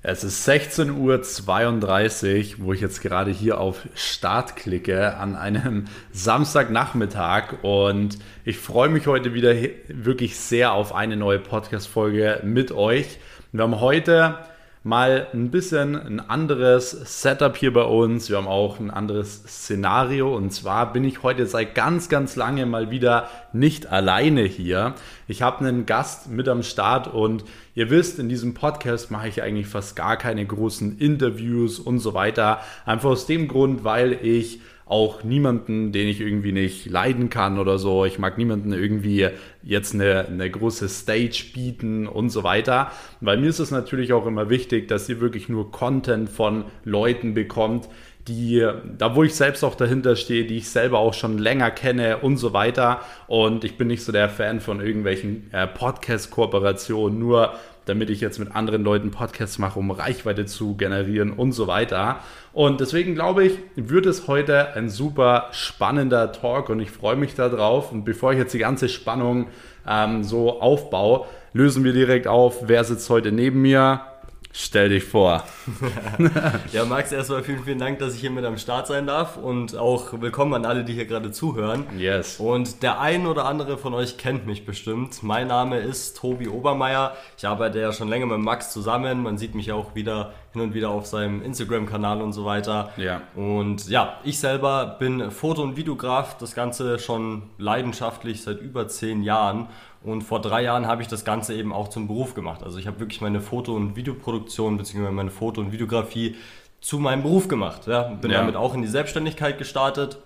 Es ist 16.32 Uhr, wo ich jetzt gerade hier auf Start klicke an einem Samstagnachmittag und ich freue mich heute wieder wirklich sehr auf eine neue Podcast-Folge mit euch. Wir haben heute mal ein bisschen ein anderes Setup hier bei uns. Wir haben auch ein anderes Szenario. Und zwar bin ich heute seit ganz, ganz lange mal wieder nicht alleine hier. Ich habe einen Gast mit am Start und ihr wisst, in diesem Podcast mache ich eigentlich fast gar keine großen Interviews und so weiter. Einfach aus dem Grund, weil ich auch niemanden, den ich irgendwie nicht leiden kann oder so. Ich mag niemanden irgendwie jetzt eine, eine große Stage bieten und so weiter. Weil mir ist es natürlich auch immer wichtig, dass ihr wirklich nur Content von Leuten bekommt, die, da wo ich selbst auch dahinter stehe, die ich selber auch schon länger kenne und so weiter. Und ich bin nicht so der Fan von irgendwelchen äh, Podcast-Kooperationen, nur damit ich jetzt mit anderen Leuten Podcasts mache, um Reichweite zu generieren und so weiter. Und deswegen glaube ich, wird es heute ein super spannender Talk und ich freue mich darauf. Und bevor ich jetzt die ganze Spannung ähm, so aufbaue, lösen wir direkt auf, wer sitzt heute neben mir. Stell dich vor. ja, Max, erstmal vielen, vielen Dank, dass ich hier mit am Start sein darf und auch willkommen an alle, die hier gerade zuhören. Yes. Und der ein oder andere von euch kennt mich bestimmt. Mein Name ist Tobi Obermeier. Ich arbeite ja schon länger mit Max zusammen. Man sieht mich auch wieder hin und wieder auf seinem Instagram-Kanal und so weiter. Ja. Und ja, ich selber bin Foto- und Videograf. Das Ganze schon leidenschaftlich seit über zehn Jahren. Und vor drei Jahren habe ich das Ganze eben auch zum Beruf gemacht. Also ich habe wirklich meine Foto- und Videoproduktion bzw. meine Foto- und Videografie zu meinem Beruf gemacht. Ja. Bin ja. damit auch in die Selbstständigkeit gestartet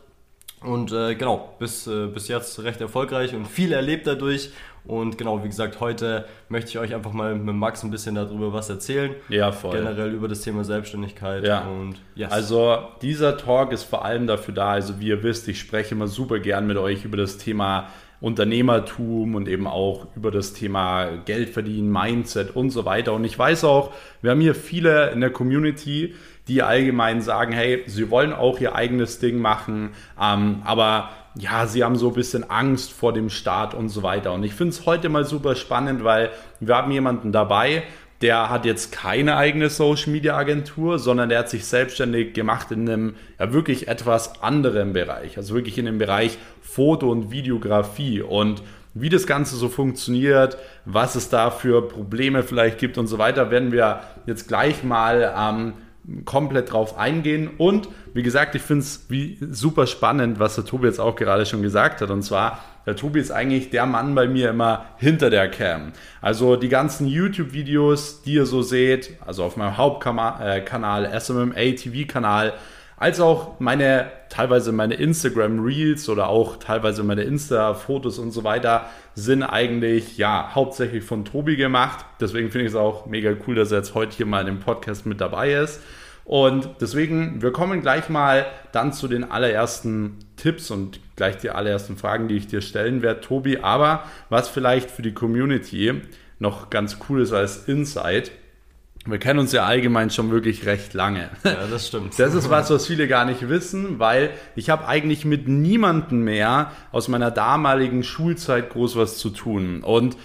und äh, genau, bis, äh, bis jetzt recht erfolgreich und viel erlebt dadurch. Und genau, wie gesagt, heute möchte ich euch einfach mal mit Max ein bisschen darüber was erzählen. Ja, voll. Generell über das Thema Selbstständigkeit. Ja. Und yes. Also dieser Talk ist vor allem dafür da, also wie ihr wisst, ich spreche immer super gern mit euch über das Thema Unternehmertum und eben auch über das Thema Geld verdienen, Mindset und so weiter. Und ich weiß auch, wir haben hier viele in der Community, die allgemein sagen, hey, sie wollen auch ihr eigenes Ding machen, ähm, aber ja, sie haben so ein bisschen Angst vor dem Start und so weiter. Und ich finde es heute mal super spannend, weil wir haben jemanden dabei, der hat jetzt keine eigene Social Media Agentur, sondern der hat sich selbstständig gemacht in einem ja wirklich etwas anderen Bereich, also wirklich in dem Bereich Foto und Videografie. Und wie das Ganze so funktioniert, was es da für Probleme vielleicht gibt und so weiter, werden wir jetzt gleich mal ähm, komplett drauf eingehen. Und wie gesagt, ich finde es super spannend, was der Tobi jetzt auch gerade schon gesagt hat. Und zwar, der Tobi ist eigentlich der Mann bei mir immer hinter der Cam. Also die ganzen YouTube-Videos, die ihr so seht, also auf meinem Hauptkanal, äh, SMMA TV-Kanal, als auch meine, teilweise meine Instagram Reels oder auch teilweise meine Insta-Fotos und so weiter sind eigentlich, ja, hauptsächlich von Tobi gemacht. Deswegen finde ich es auch mega cool, dass er jetzt heute hier mal in dem Podcast mit dabei ist. Und deswegen, wir kommen gleich mal dann zu den allerersten Tipps und gleich die allerersten Fragen, die ich dir stellen werde, Tobi. Aber was vielleicht für die Community noch ganz cool ist als Insight, wir kennen uns ja allgemein schon wirklich recht lange. Ja, das stimmt. Das ist was, was viele gar nicht wissen, weil ich habe eigentlich mit niemandem mehr aus meiner damaligen Schulzeit groß was zu tun. Und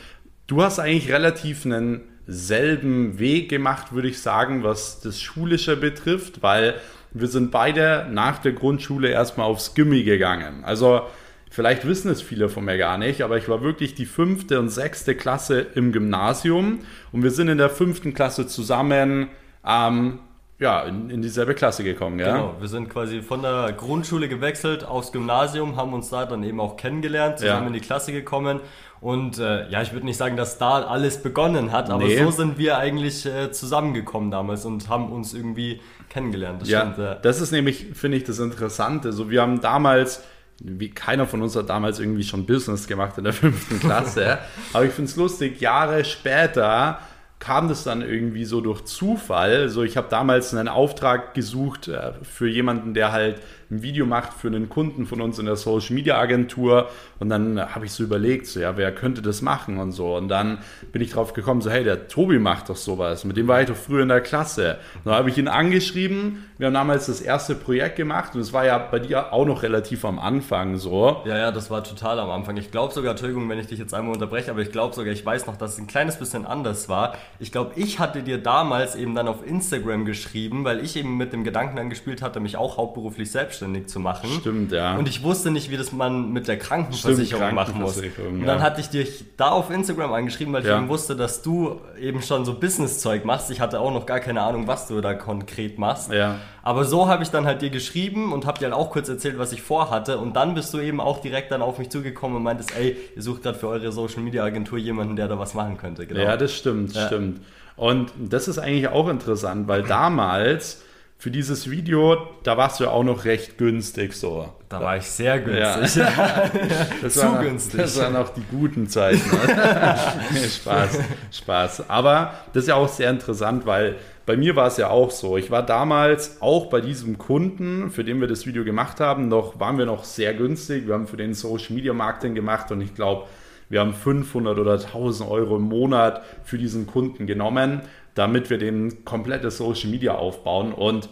du hast eigentlich relativ einen selben Weg gemacht, würde ich sagen, was das Schulische betrifft, weil wir sind beide nach der Grundschule erstmal aufs Gimmi gegangen. Also Vielleicht wissen es viele von mir gar nicht, aber ich war wirklich die fünfte und sechste Klasse im Gymnasium und wir sind in der fünften Klasse zusammen ähm, ja, in, in dieselbe Klasse gekommen. Ja? Genau, wir sind quasi von der Grundschule gewechselt aufs Gymnasium, haben uns da dann eben auch kennengelernt, zusammen ja. in die Klasse gekommen. Und äh, ja, ich würde nicht sagen, dass da alles begonnen hat, aber nee. so sind wir eigentlich äh, zusammengekommen damals und haben uns irgendwie kennengelernt. Das ja, stimmt, ja. das ist nämlich, finde ich, das Interessante. So, wir haben damals wie keiner von uns hat damals irgendwie schon Business gemacht in der fünften Klasse. Aber ich finde es lustig, Jahre später kam das dann irgendwie so durch Zufall. So, ich habe damals einen Auftrag gesucht äh, für jemanden, der halt ein Video macht für einen Kunden von uns in der Social Media Agentur. Und dann habe ich so überlegt, so, ja, wer könnte das machen und so. Und dann bin ich drauf gekommen, so, hey, der Tobi macht doch sowas. Mit dem war ich doch früher in der Klasse. Und dann habe ich ihn angeschrieben. Wir haben damals das erste Projekt gemacht und es war ja bei dir auch noch relativ am Anfang so. Ja, ja, das war total am Anfang. Ich glaube sogar, Entschuldigung, wenn ich dich jetzt einmal unterbreche, aber ich glaube sogar, ich weiß noch, dass es ein kleines bisschen anders war. Ich glaube, ich hatte dir damals eben dann auf Instagram geschrieben, weil ich eben mit dem Gedanken angespielt hatte, mich auch hauptberuflich selbstständig zu machen. Stimmt, ja. Und ich wusste nicht, wie das man mit der Krankenversicherung Stimmt, machen muss. Und dann ja. hatte ich dich da auf Instagram angeschrieben, weil ich Ja. eben wusste, dass du eben schon so Business-Zeug machst. Ich hatte auch noch gar keine Ahnung, was du da konkret machst. Ja. Aber so habe ich dann halt dir geschrieben und habe dir halt auch kurz erzählt, was ich vorhatte. Und dann bist du eben auch direkt dann auf mich zugekommen und meintest, ey, ihr sucht gerade für eure Social Media Agentur jemanden, der da was machen könnte. Genau. Ja, das stimmt, Ja. stimmt. Und das ist eigentlich auch interessant, weil damals für dieses Video, da warst du ja auch noch recht günstig so. da war ich sehr Ja. günstig. Das Zu noch- günstig. Das waren auch die guten Zeiten. ne? Spaß, Spaß. Aber das ist ja auch sehr interessant, weil bei mir war es ja auch so. Ich war damals auch bei diesem Kunden, für den wir das Video gemacht haben, noch waren wir noch sehr günstig. Wir haben für den Social Media Marketing gemacht und ich glaube, wir haben 500 oder 1000 Euro im Monat für diesen Kunden genommen, damit wir den komplette Social Media aufbauen und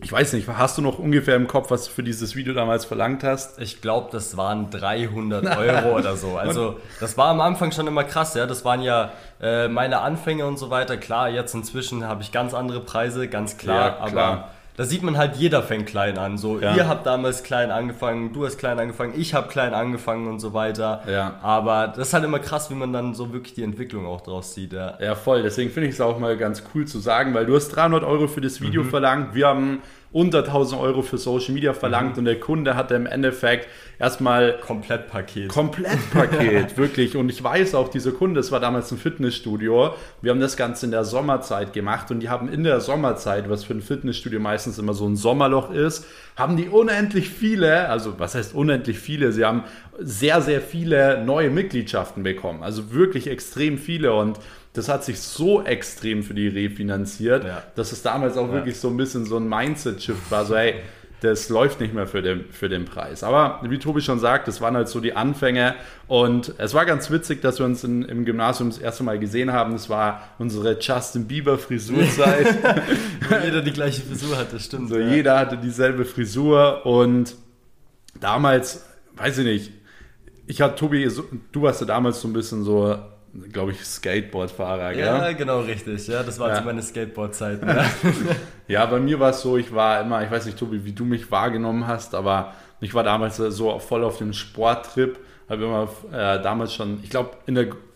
ich weiß nicht, hast du noch ungefähr im Kopf, was du für dieses Video damals verlangt hast? Ich glaube, das waren 300 Euro oder so. Also das war am Anfang schon immer krass, ja. Das waren ja äh, meine Anfänge und so weiter. Klar, jetzt inzwischen habe ich ganz andere Preise, ganz klar. Ja, klar. Aber da sieht man halt, jeder fängt klein an. So, Ja. ihr habt damals klein angefangen, du hast klein angefangen, ich habe klein angefangen und so weiter. Ja. Aber das ist halt immer krass, wie man dann so wirklich die Entwicklung auch draus sieht, ja. Ja, voll. Deswegen finde ich es auch mal ganz cool zu sagen, weil du hast 300 Euro für das Video verlangt. Wir haben unter 1000 Euro für Social Media verlangt und der Kunde hatte im Endeffekt erstmal Komplettpaket. Komplettpaket, wirklich. Und ich weiß auch, dieser Kunde, das war damals ein Fitnessstudio. Wir haben das Ganze in der Sommerzeit gemacht und die haben in der Sommerzeit, was für ein Fitnessstudio meistens immer so ein Sommerloch ist, haben die unendlich viele, also was heißt unendlich viele? Sie haben sehr, sehr viele neue Mitgliedschaften bekommen. Also wirklich extrem viele und das hat sich so extrem für die refinanziert, Ja. dass es damals auch wirklich so ein bisschen so ein Mindset-Shift war. So, hey, das läuft nicht mehr für den, für den Preis. Aber wie Tobi schon sagt, das waren halt so die Anfänge. Und es war ganz witzig, dass wir uns in, im Gymnasium das erste Mal gesehen haben. Das war unsere Justin Bieber Frisurzeit. Wo jeder die gleiche Frisur hat, das stimmt. so, ja. jeder hatte dieselbe Frisur. Und damals, weiß ich nicht, ich hatte Tobi, du warst ja damals so ein bisschen so, glaube ich, Skateboardfahrer, gell? Ja, genau richtig. Ja, das waren Ja. meine Skateboard-Zeiten. Ja. Ja, bei mir war es so, ich war immer, ich weiß nicht, Tobi, wie du mich wahrgenommen hast, aber ich war damals so voll auf dem Sporttrip. Habe immer äh, damals schon, ich glaube,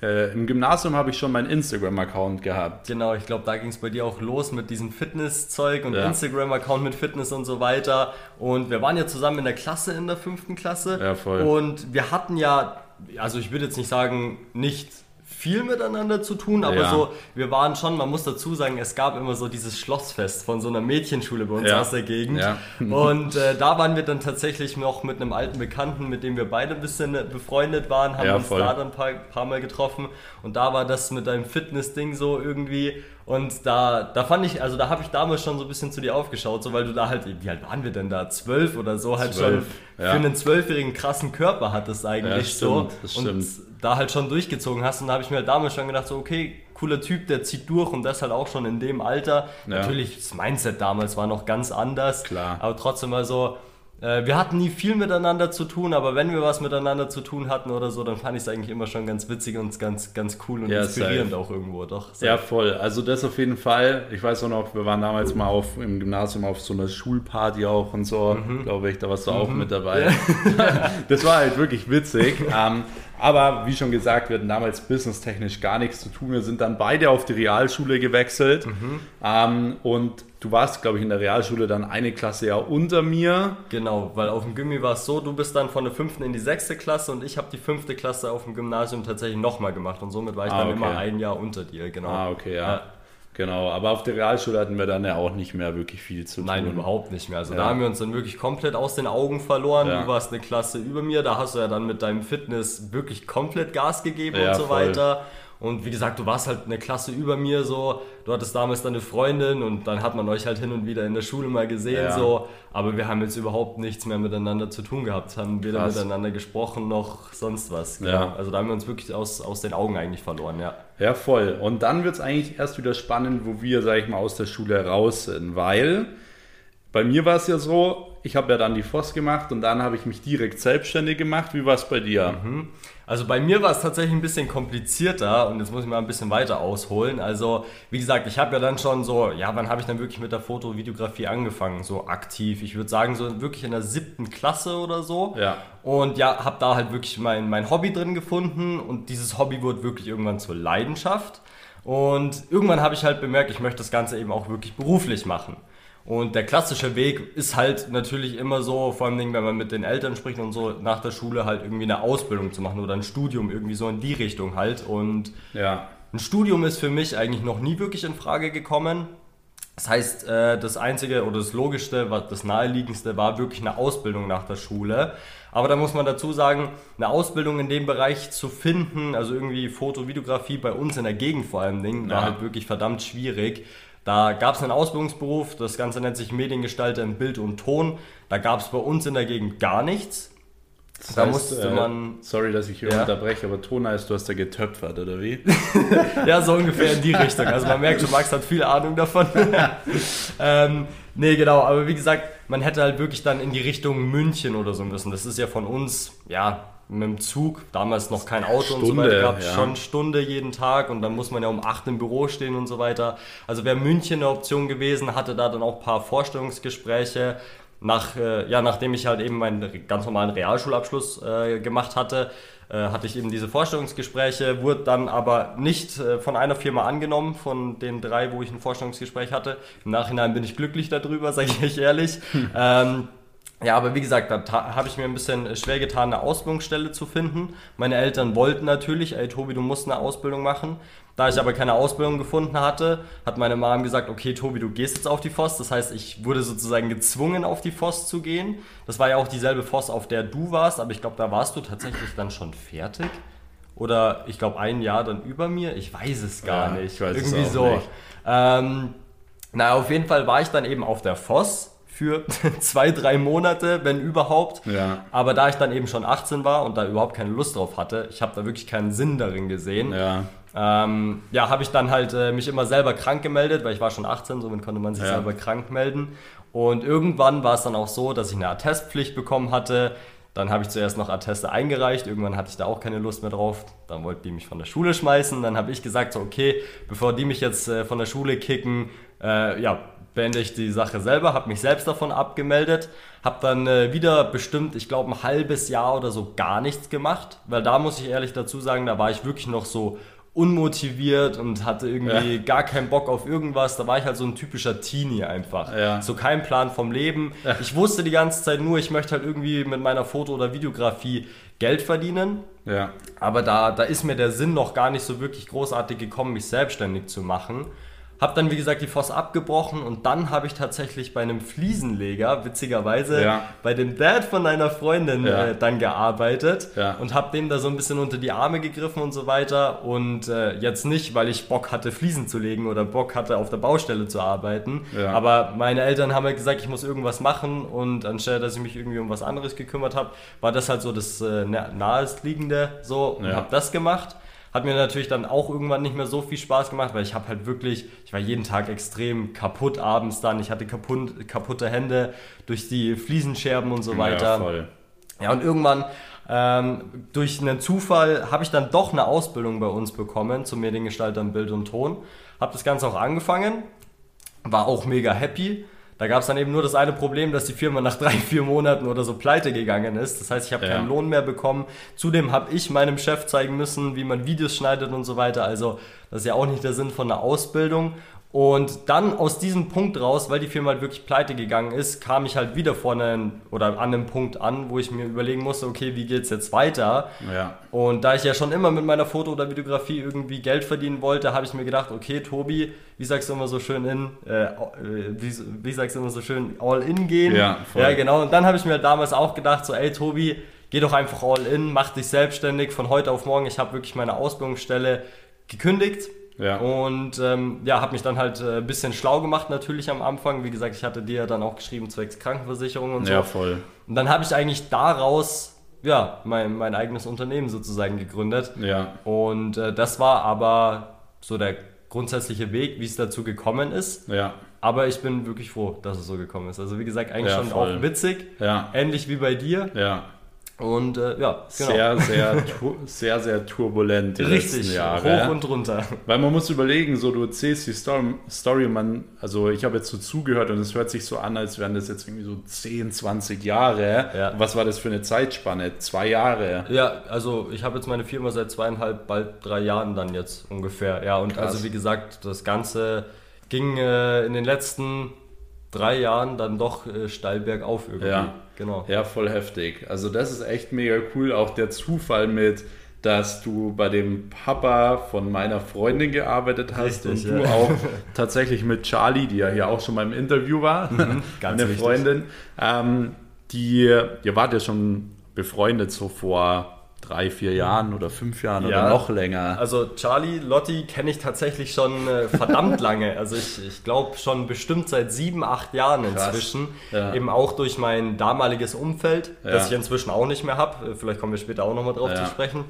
äh, im Gymnasium habe ich schon meinen Instagram-Account gehabt. Genau, ich glaube, da ging es bei dir auch los mit diesem Fitness-Zeug und Ja. Instagram-Account mit Fitness und so weiter. Und wir waren ja zusammen in der Klasse in der fünften Klasse. Ja, voll. Und wir hatten ja, also ich würde jetzt nicht sagen, nicht viel miteinander zu tun, aber Ja. so, wir waren schon, man muss dazu sagen, es gab immer so dieses Schlossfest von so einer Mädchenschule bei uns Ja. aus der Gegend. Ja. Und äh, da waren wir dann tatsächlich noch mit einem alten Bekannten, mit dem wir beide ein bisschen äh, befreundet waren, haben uns voll. da dann ein paar, paar Mal getroffen und da war das mit deinem Fitness-Ding so irgendwie und da, da fand ich, also da habe ich damals schon so ein bisschen zu dir aufgeschaut, so weil du da halt, wie alt waren wir denn da, zwölf oder so, halt Zwölf, schon ja. für einen zwölfjährigen krassen Körper hattest eigentlich Ja, so stimmt, das und da halt schon durchgezogen hast und da habe ich mir halt damals schon gedacht, so okay, cooler Typ, der zieht durch und das halt auch schon in dem Alter. Ja. Natürlich, das Mindset damals war noch ganz anders, Klar. aber trotzdem mal so, wir hatten nie viel miteinander zu tun, aber wenn wir was miteinander zu tun hatten oder so, dann fand ich es eigentlich immer schon ganz witzig und ganz, ganz cool und Ja, inspirierend safe. auch irgendwo, doch. Ja, voll. Also das auf jeden Fall. Ich weiß auch noch, wir waren damals mal auf, im Gymnasium auf so einer Schulparty auch und so, Mhm. glaube ich. Da warst du auch mit dabei. das war halt wirklich witzig. ähm, aber wie schon gesagt, wir hatten damals businesstechnisch gar nichts zu tun. Wir sind dann beide auf die Realschule gewechselt. Mhm. Ähm, und du warst, glaube ich, in der Realschule dann eine Klasse ja unter mir. Genau, weil auf dem Gimmi war es so, du bist dann von der fünften in die sechste Klasse und ich habe die fünfte Klasse auf dem Gymnasium tatsächlich nochmal gemacht und somit war ich Ah, dann okay. immer ein Jahr unter dir, genau. Ah, okay, ja. Ja. Genau, aber auf der Realschule hatten wir dann ja auch nicht mehr wirklich viel zu Nein, tun. überhaupt nicht mehr. Also Ja. da haben wir uns dann wirklich komplett aus den Augen verloren. Ja. Du warst eine Klasse über mir, da hast du ja dann mit deinem Fitness wirklich komplett Gas gegeben Ja, und so voll. weiter. Und wie gesagt, du warst halt eine Klasse über mir so. Du hattest damals deine Freundin und dann hat man euch halt hin und wieder in der Schule mal gesehen so. Aber wir haben jetzt überhaupt nichts mehr miteinander zu tun gehabt. Haben weder Krass. miteinander gesprochen noch sonst was. Genau. Also da haben wir uns wirklich aus, aus den Augen eigentlich verloren, ja. Ja, voll. Und dann wird es eigentlich erst wieder spannend, wo wir, sag ich mal, aus der Schule raus sind. Weil bei mir war es ja so, ich habe ja dann die FOS gemacht und dann habe ich mich direkt selbstständig gemacht. Wie war es bei dir? Mhm. Also bei mir war es tatsächlich ein bisschen komplizierter und jetzt muss ich mal ein bisschen weiter ausholen. Also wie gesagt, ich habe ja dann schon so, ja, wann habe ich dann wirklich mit der Foto- Videografie angefangen, so aktiv? Ich würde sagen so wirklich in der siebten Klasse oder so. Ja. Und ja, habe da halt wirklich mein, mein Hobby drin gefunden und dieses Hobby wurde wirklich irgendwann zur Leidenschaft. Und irgendwann habe ich halt bemerkt, ich möchte das Ganze eben auch wirklich beruflich machen. Und der klassische Weg ist halt natürlich immer so, vor allem wenn man mit den Eltern spricht und so, nach der Schule halt irgendwie eine Ausbildung zu machen oder ein Studium irgendwie so in die Richtung halt. Und ja. ein Studium ist für mich eigentlich noch nie wirklich in Frage gekommen. Das heißt, äh, das Einzige oder das Logischste, das Naheliegendste war wirklich eine Ausbildung nach der Schule. Aber da muss man dazu sagen, eine Ausbildung in dem Bereich zu finden, also irgendwie Foto, Videografie bei uns in der Gegend vor allem, Dingen, war ja. halt wirklich verdammt schwierig. Da gab es einen Ausbildungsberuf, das Ganze nennt sich Mediengestalter in Bild und Ton. Da gab es bei uns in der Gegend gar nichts. Das da heißt, musste äh, man. sorry, dass ich hier ja. unterbreche, aber Ton heißt, du hast da getöpfert, oder wie? ja, so ungefähr in die Richtung. Also man merkt schon, Max hat viel Ahnung davon. ähm, nee, genau, aber wie gesagt, man hätte halt wirklich dann in die Richtung München oder so müssen. Das ist ja von uns, ja, mit dem Zug, damals noch kein Auto Stunde, und so weiter, gab ja. schon Stunde jeden Tag und dann muss man ja um 8 im Büro stehen und so weiter. Also wäre München eine Option gewesen, hatte da dann auch ein paar Vorstellungsgespräche. Nach, äh, ja, nachdem ich halt eben meinen ganz normalen Realschulabschluss äh, gemacht hatte, äh, hatte ich eben diese Vorstellungsgespräche, wurde dann aber nicht äh, von einer Firma angenommen, von den drei, wo ich ein Vorstellungsgespräch hatte. Im Nachhinein bin ich glücklich darüber, sage ich euch ehrlich. ähm, ja, aber wie gesagt, da habe ich mir ein bisschen schwer getan, eine Ausbildungsstelle zu finden. Meine Eltern wollten natürlich, ey Tobi, du musst eine Ausbildung machen. Da ich aber keine Ausbildung gefunden hatte, hat meine Mom gesagt, okay Tobi, du gehst jetzt auf die FOS. Das heißt, ich wurde sozusagen gezwungen, auf die FOS zu gehen. Das war ja auch dieselbe FOS, auf der du warst, aber ich glaube, da warst du tatsächlich dann schon fertig. Oder ich glaube, ein Jahr dann über mir. Ich weiß es gar ja, nicht. Ich weiß Irgendwie es auch so. Nicht. Ähm, na, auf jeden Fall war ich dann eben auf der FOS für zwei, drei Monate, wenn überhaupt. Ja. Aber da ich dann eben schon 18 war und da überhaupt keine Lust drauf hatte, ich habe da wirklich keinen Sinn darin gesehen. Ja. Ähm, ja, habe ich dann halt äh, mich immer selber krank gemeldet, weil ich war schon 18, somit konnte man sich ja. selber krank melden. Und irgendwann war es dann auch so, dass ich eine Attestpflicht bekommen hatte. Dann habe ich zuerst noch Atteste eingereicht. Irgendwann hatte ich da auch keine Lust mehr drauf. Dann wollten die mich von der Schule schmeißen. Dann habe ich gesagt, so, okay, bevor die mich jetzt äh, von der Schule kicken, äh, ja, beende ich die Sache selber, habe mich selbst davon abgemeldet, habe dann äh, wieder bestimmt, ich glaube, ein halbes Jahr oder so gar nichts gemacht, weil da muss ich ehrlich dazu sagen, da war ich wirklich noch so unmotiviert und hatte irgendwie ja. gar keinen Bock auf irgendwas. Da war ich halt so ein typischer Teenie einfach. Ja. So kein Plan vom Leben. Ja. Ich wusste die ganze Zeit nur, ich möchte halt irgendwie mit meiner Foto- oder Videografie Geld verdienen. Aber da, da ist mir der Sinn noch gar nicht so wirklich großartig gekommen, mich selbstständig zu machen. Hab dann, wie gesagt, die Foss abgebrochen und dann habe ich tatsächlich bei einem Fliesenleger, witzigerweise, ja. bei dem Dad von einer Freundin ja. äh, dann gearbeitet ja. und habe dem da so ein bisschen unter die Arme gegriffen und so weiter. Und äh, jetzt nicht, weil ich Bock hatte, Fliesen zu legen oder Bock hatte, auf der Baustelle zu arbeiten. Aber meine Eltern haben halt gesagt, ich muss irgendwas machen und anstelle, dass ich mich irgendwie um was anderes gekümmert habe, war das halt so das äh, nahestliegende so und habe das gemacht. Hat mir natürlich dann auch irgendwann nicht mehr so viel Spaß gemacht, weil ich habe halt wirklich, ich war jeden Tag extrem kaputt abends dann. Ich hatte kaputt, kaputte Hände durch die Fliesenscherben und so weiter. Ja, voll. Ja, und irgendwann ähm, durch einen Zufall habe ich dann doch eine Ausbildung bei uns bekommen zum Mediengestalter im Bild und Ton. Habe das Ganze auch angefangen, war auch mega happy da gab es dann eben nur das eine Problem, dass die Firma nach drei, vier Monaten oder so pleite gegangen ist. Das heißt, ich habe ja. keinen Lohn mehr bekommen. Zudem habe ich meinem Chef zeigen müssen, wie man Videos schneidet und so weiter. Also das ist ja auch nicht der Sinn von einer Ausbildung. Und dann aus diesem Punkt raus, weil die Firma halt wirklich pleite gegangen ist, kam ich halt wieder vorne oder an einem Punkt an, wo ich mir überlegen musste, okay, wie geht's jetzt weiter? Ja. Und da ich ja schon immer mit meiner Foto- oder Videografie irgendwie Geld verdienen wollte, habe ich mir gedacht, okay, Tobi, wie sagst du immer so schön in, äh, äh wie, wie, sagst du immer so schön, all in gehen? Ja, voll. ja genau. Und dann habe ich mir damals auch gedacht, so, ey, Tobi, geh doch einfach all in, mach dich selbstständig von heute auf morgen. Ich habe wirklich meine Ausbildungsstelle gekündigt. Ja. Und ähm, ja, habe mich dann halt äh, ein bisschen schlau gemacht natürlich am Anfang. Wie gesagt, ich hatte dir dann auch geschrieben, zwecks Krankenversicherung und so. Ja, voll. Und dann habe ich eigentlich daraus ja, mein, mein eigenes Unternehmen sozusagen gegründet. Ja. Und äh, das war aber so der grundsätzliche Weg, wie es dazu gekommen ist. Ja. Aber ich bin wirklich froh, dass es so gekommen ist. Also wie gesagt, eigentlich Ja, schon voll. auch witzig. Ja. Ähnlich wie bei dir. Ja. Und äh, ja, genau. Sehr, sehr, sehr, sehr turbulent die letzten Richtig, Jahre. hoch und runter. Weil man muss überlegen, so du erzählst die Story, Story man, also ich habe jetzt so zugehört und es hört sich so an, als wären das jetzt irgendwie so 10, 20 Jahre. Ja. Was war das für eine Zeitspanne? Zwei Jahre. Ja, also ich habe jetzt meine Firma seit zweieinhalb, bald drei Jahren dann jetzt ungefähr. Ja, und Krass. also wie gesagt, das Ganze ging äh, in den letzten drei Jahren dann doch äh, steil bergauf irgendwie. Ja. Genau. Ja, voll heftig. Also das ist echt mega cool. Auch der Zufall mit, dass du bei dem Papa von meiner Freundin gearbeitet hast Richtig, und du ja. auch tatsächlich mit Charlie, die ja hier auch schon mal im Interview war, Mhm, ganz meine. Freundin, ähm, die, ihr wart ja schon befreundet so vor drei, vier Jahren oder fünf Jahren Ja. oder noch länger. Also Charlie, Lotti kenne ich tatsächlich schon äh, verdammt lange. Also ich, ich glaube schon bestimmt seit sieben, acht Jahren inzwischen. Ja. Eben auch durch mein damaliges Umfeld, Ja. das ich inzwischen auch nicht mehr habe. Vielleicht kommen wir später auch nochmal drauf zu sprechen.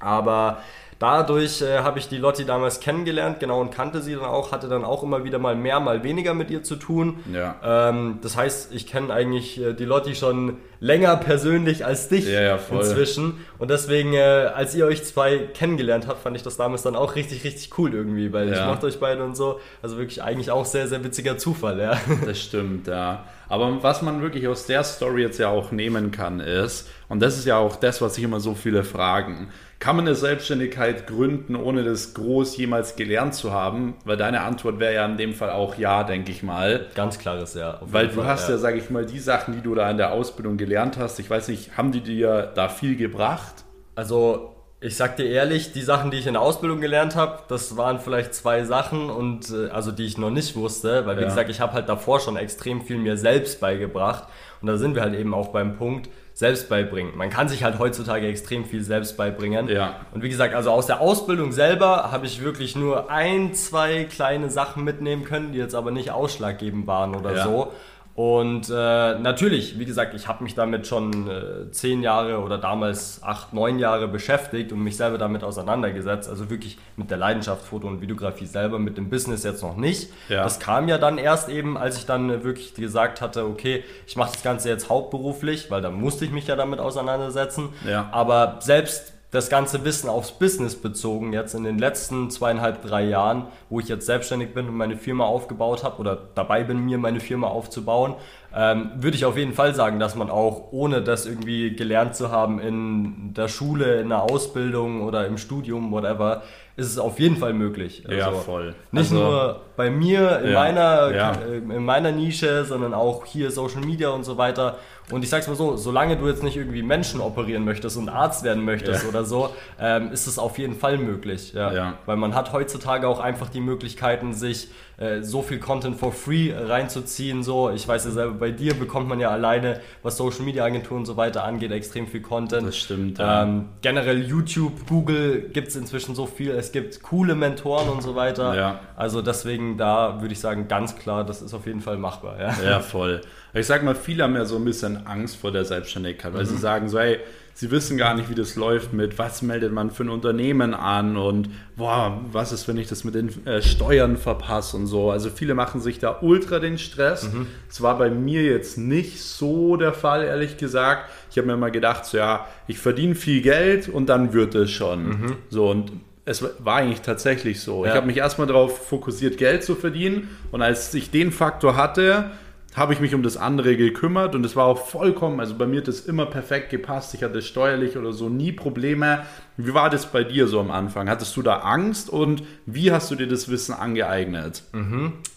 Aber dadurch äh, habe ich die Lotti damals kennengelernt, genau, und kannte sie dann auch, hatte dann auch immer wieder mal mehr, mal weniger mit ihr zu tun. Ja. Ähm, das heißt, ich kenne eigentlich äh, die Lotti schon länger persönlich als dich Ja, ja, inzwischen. Und deswegen, äh, als ihr euch zwei kennengelernt habt, fand ich das damals dann auch richtig, richtig cool irgendwie, weil ich mochte euch beide und so. Also wirklich eigentlich auch sehr, sehr witziger Zufall, ja. Das stimmt, ja. Aber was man wirklich aus der Story jetzt ja auch nehmen kann, ist, und das ist ja auch das, was sich immer so viele fragen, kann man eine Selbstständigkeit gründen, ohne das groß jemals gelernt zu haben? Weil deine Antwort wäre ja in dem Fall auch ja, denke ich mal. Ganz klares Ja. Weil du Fall, hast ja, sage ich mal, die Sachen, die du da in der Ausbildung gelernt hast, ich weiß nicht, haben die dir da viel gebracht? Also, ich sag dir ehrlich, die Sachen, die ich in der Ausbildung gelernt habe, das waren vielleicht zwei Sachen und äh, also die ich noch nicht wusste, weil wie Ja. gesagt, ich habe halt davor schon extrem viel mir selbst beigebracht und da sind wir halt eben auch beim Punkt selbst beibringen. Man kann sich halt heutzutage extrem viel selbst beibringen. Ja. Und wie gesagt, also aus der Ausbildung selber habe ich wirklich nur ein, zwei kleine Sachen mitnehmen können, die jetzt aber nicht ausschlaggebend waren oder Ja. so. Und äh, natürlich, wie gesagt, ich habe mich damit schon äh, zehn Jahre oder damals acht, neun Jahre beschäftigt und mich selber damit auseinandergesetzt. Also wirklich mit der Leidenschaft Foto und Videografie selber, mit dem Business jetzt noch nicht. Ja. Das kam ja dann erst eben, als ich dann äh, wirklich gesagt hatte, okay, ich mache das Ganze jetzt hauptberuflich, weil da musste ich mich ja damit auseinandersetzen. Ja. Aber selbst das ganze Wissen aufs Business bezogen, jetzt in den letzten zweieinhalb, drei Jahren, wo ich jetzt selbstständig bin und meine Firma aufgebaut habe oder dabei bin, mir meine Firma aufzubauen, ähm, würde ich auf jeden Fall sagen, dass man auch, ohne das irgendwie gelernt zu haben in der Schule, in der Ausbildung oder im Studium, whatever, ist es auf jeden Fall möglich. Ja, Also voll. Nicht Also- nur bei mir in, Ja, meiner, ja. äh, in meiner Nische, sondern auch hier Social Media und so weiter. Und ich sag's mal so, solange du jetzt nicht irgendwie Menschen operieren möchtest und Arzt werden möchtest Ja. oder so, ähm, ist es auf jeden Fall möglich. Ja. Ja. Weil man hat heutzutage auch einfach die Möglichkeiten, sich äh, so viel Content for free reinzuziehen. So, ich weiß ja selber, bei dir bekommt man ja alleine, was Social Media Agenturen und so weiter angeht, extrem viel Content. Das stimmt, ja. Ähm, generell YouTube, Google gibt es inzwischen so viel. Es gibt coole Mentoren und so weiter. Ja. Also deswegen da würde ich sagen, ganz klar, das ist auf jeden Fall machbar. Ja. Ja, voll. Ich sag mal, viele haben ja so ein bisschen Angst vor der Selbstständigkeit, weil sie sagen so, hey, sie wissen gar nicht, wie das läuft mit, was meldet man für ein Unternehmen an und boah, was ist, wenn ich das mit den äh, Steuern verpasse und so. Also viele machen sich da ultra den Stress. Das war bei mir jetzt nicht so der Fall, ehrlich gesagt. Ich habe mir mal gedacht, so ja, ich verdiene viel Geld und dann wird es schon. So und es war eigentlich tatsächlich so. Ich Ja. habe mich erstmal darauf fokussiert, Geld zu verdienen. Und als ich den Faktor hatte, habe ich mich um das andere gekümmert und es war auch vollkommen, also bei mir hat das immer perfekt gepasst. Ich hatte steuerlich oder so nie Probleme. Wie war das bei dir so am Anfang? Hattest du da Angst und wie hast du dir das Wissen angeeignet?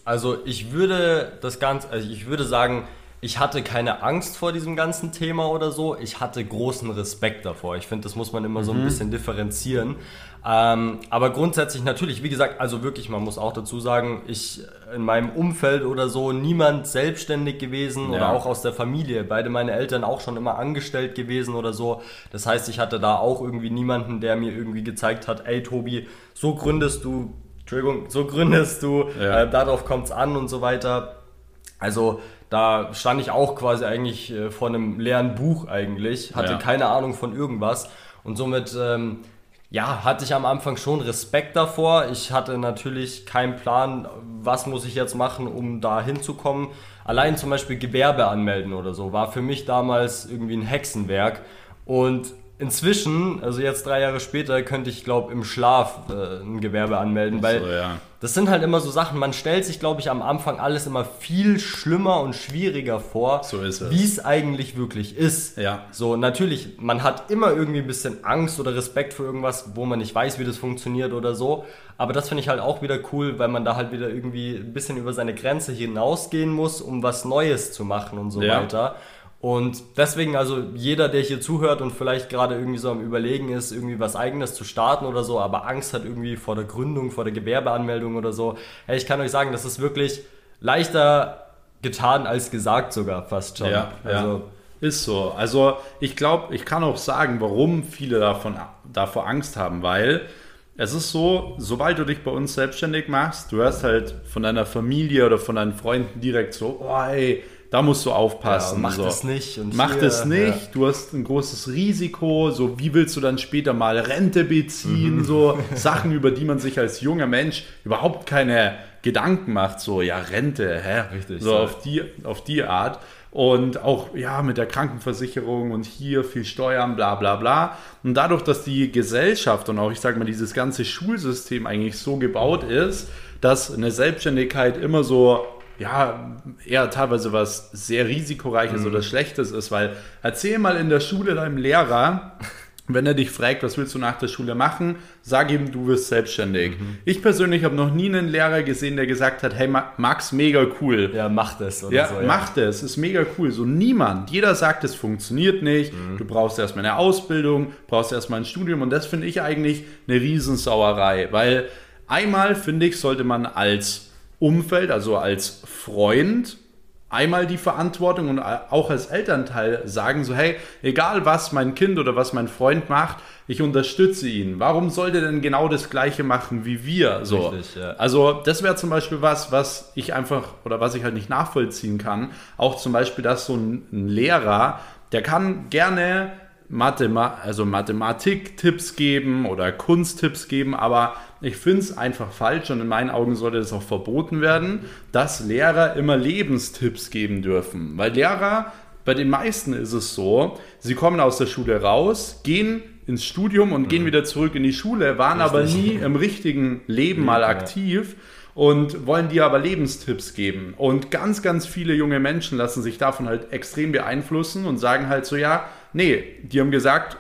Also ich würde das Ganze, also ich würde sagen, ich hatte keine Angst vor diesem ganzen Thema oder so. Ich hatte großen Respekt davor. Ich finde, das muss man immer so ein mhm. bisschen differenzieren. Ähm, aber grundsätzlich natürlich, wie gesagt, also wirklich, man muss auch dazu sagen, ich in meinem Umfeld oder so niemand selbstständig gewesen ja. oder auch aus der Familie. Beide meine Eltern auch schon immer angestellt gewesen oder so. Das heißt, ich hatte da auch irgendwie niemanden, der mir irgendwie gezeigt hat, ey Tobi, so gründest du, Entschuldigung, so gründest du, ja. äh, darauf kommt es an und so weiter. Also da stand ich auch quasi eigentlich äh, vor einem leeren Buch eigentlich, hatte ja. keine Ahnung von irgendwas und somit ähm, ja, hatte ich am Anfang schon Respekt davor. Ich hatte natürlich keinen Plan, was muss ich jetzt machen, um da hinzukommen. Allein zum Beispiel Gewerbe anmelden oder so war für mich damals irgendwie ein Hexenwerk. Und inzwischen, also jetzt drei Jahre später, könnte ich, glaube im Schlaf äh, ein Gewerbe anmelden, weil so, ja. das sind halt immer so Sachen, man stellt sich, glaube ich, am Anfang alles immer viel schlimmer und schwieriger vor, so wie es eigentlich wirklich ist. Ja. So, natürlich, man hat immer irgendwie ein bisschen Angst oder Respekt vor irgendwas, wo man nicht weiß, wie das funktioniert oder so, aber das finde ich halt auch wieder cool, weil man da halt wieder irgendwie ein bisschen über seine Grenze hinausgehen muss, um was Neues zu machen und so ja. weiter. Und deswegen, also jeder, der hier zuhört und vielleicht gerade irgendwie so am Überlegen ist, irgendwie was eigenes zu starten oder so, aber Angst hat irgendwie vor der Gründung, vor der Gewerbeanmeldung oder so, hey, ich kann euch sagen, das ist wirklich leichter getan als gesagt sogar fast schon. Ja, also, ja. Ist so. Also ich glaube, ich kann auch sagen, warum viele davon, davor Angst haben, weil es ist so, sobald du dich bei uns selbstständig machst, du hörst halt von deiner Familie oder von deinen Freunden direkt so, oh ey, da musst du aufpassen. Ja, mach so. das nicht. Mach hier, das nicht. Ja. Du hast ein großes Risiko. So, wie willst du dann später mal Rente beziehen? Mhm. So Sachen, über die man sich als junger Mensch überhaupt keine Gedanken macht. So, ja, Rente, hä? Richtig. So ja. auf, die, auf die Art. Und auch, ja, mit der Krankenversicherung und hier viel Steuern, bla, bla, bla. Und dadurch, dass die Gesellschaft und auch, ich sag mal, dieses ganze Schulsystem eigentlich so gebaut ist, dass eine Selbstständigkeit immer so ja, eher teilweise was sehr risikoreiches mhm. oder schlechtes ist, weil erzähl mal in der Schule deinem Lehrer, wenn er dich fragt, was willst du nach der Schule machen, sag ihm, du wirst selbstständig. Mhm. Ich persönlich habe noch nie einen Lehrer gesehen, der gesagt hat, hey Max, mega cool. Ja, mach das. Oder ja, so, ja, mach das, ist mega cool. So niemand. Jeder sagt, es funktioniert nicht. Mhm. Du brauchst erstmal eine Ausbildung, brauchst erstmal ein Studium und das finde ich eigentlich eine Riesensauerei, weil einmal finde ich, sollte man als Umfeld, also als Freund, einmal die Verantwortung und auch als Elternteil sagen so, hey, egal was mein Kind oder was mein Freund macht, ich unterstütze ihn. Warum sollte denn genau das Gleiche machen wie wir? So. Richtig, ja. Also das wäre zum Beispiel was, was ich einfach oder was ich halt nicht nachvollziehen kann. Auch zum Beispiel, dass so ein, ein Lehrer, der kann gerne Mathema also Mathematik-Tipps geben oder Kunsttipps geben, aber ich finde es einfach falsch und in meinen Augen sollte das auch verboten werden, dass Lehrer immer Lebenstipps geben dürfen. Weil Lehrer, bei den meisten ist es so, sie kommen aus der Schule raus, gehen ins Studium und mhm. gehen wieder zurück in die Schule, waren aber nie im richtigen Leben mal aktiv und wollen dir aber Lebenstipps geben. Und ganz, ganz viele junge Menschen lassen sich davon halt extrem beeinflussen und sagen halt so, ja, nee, die haben gesagt,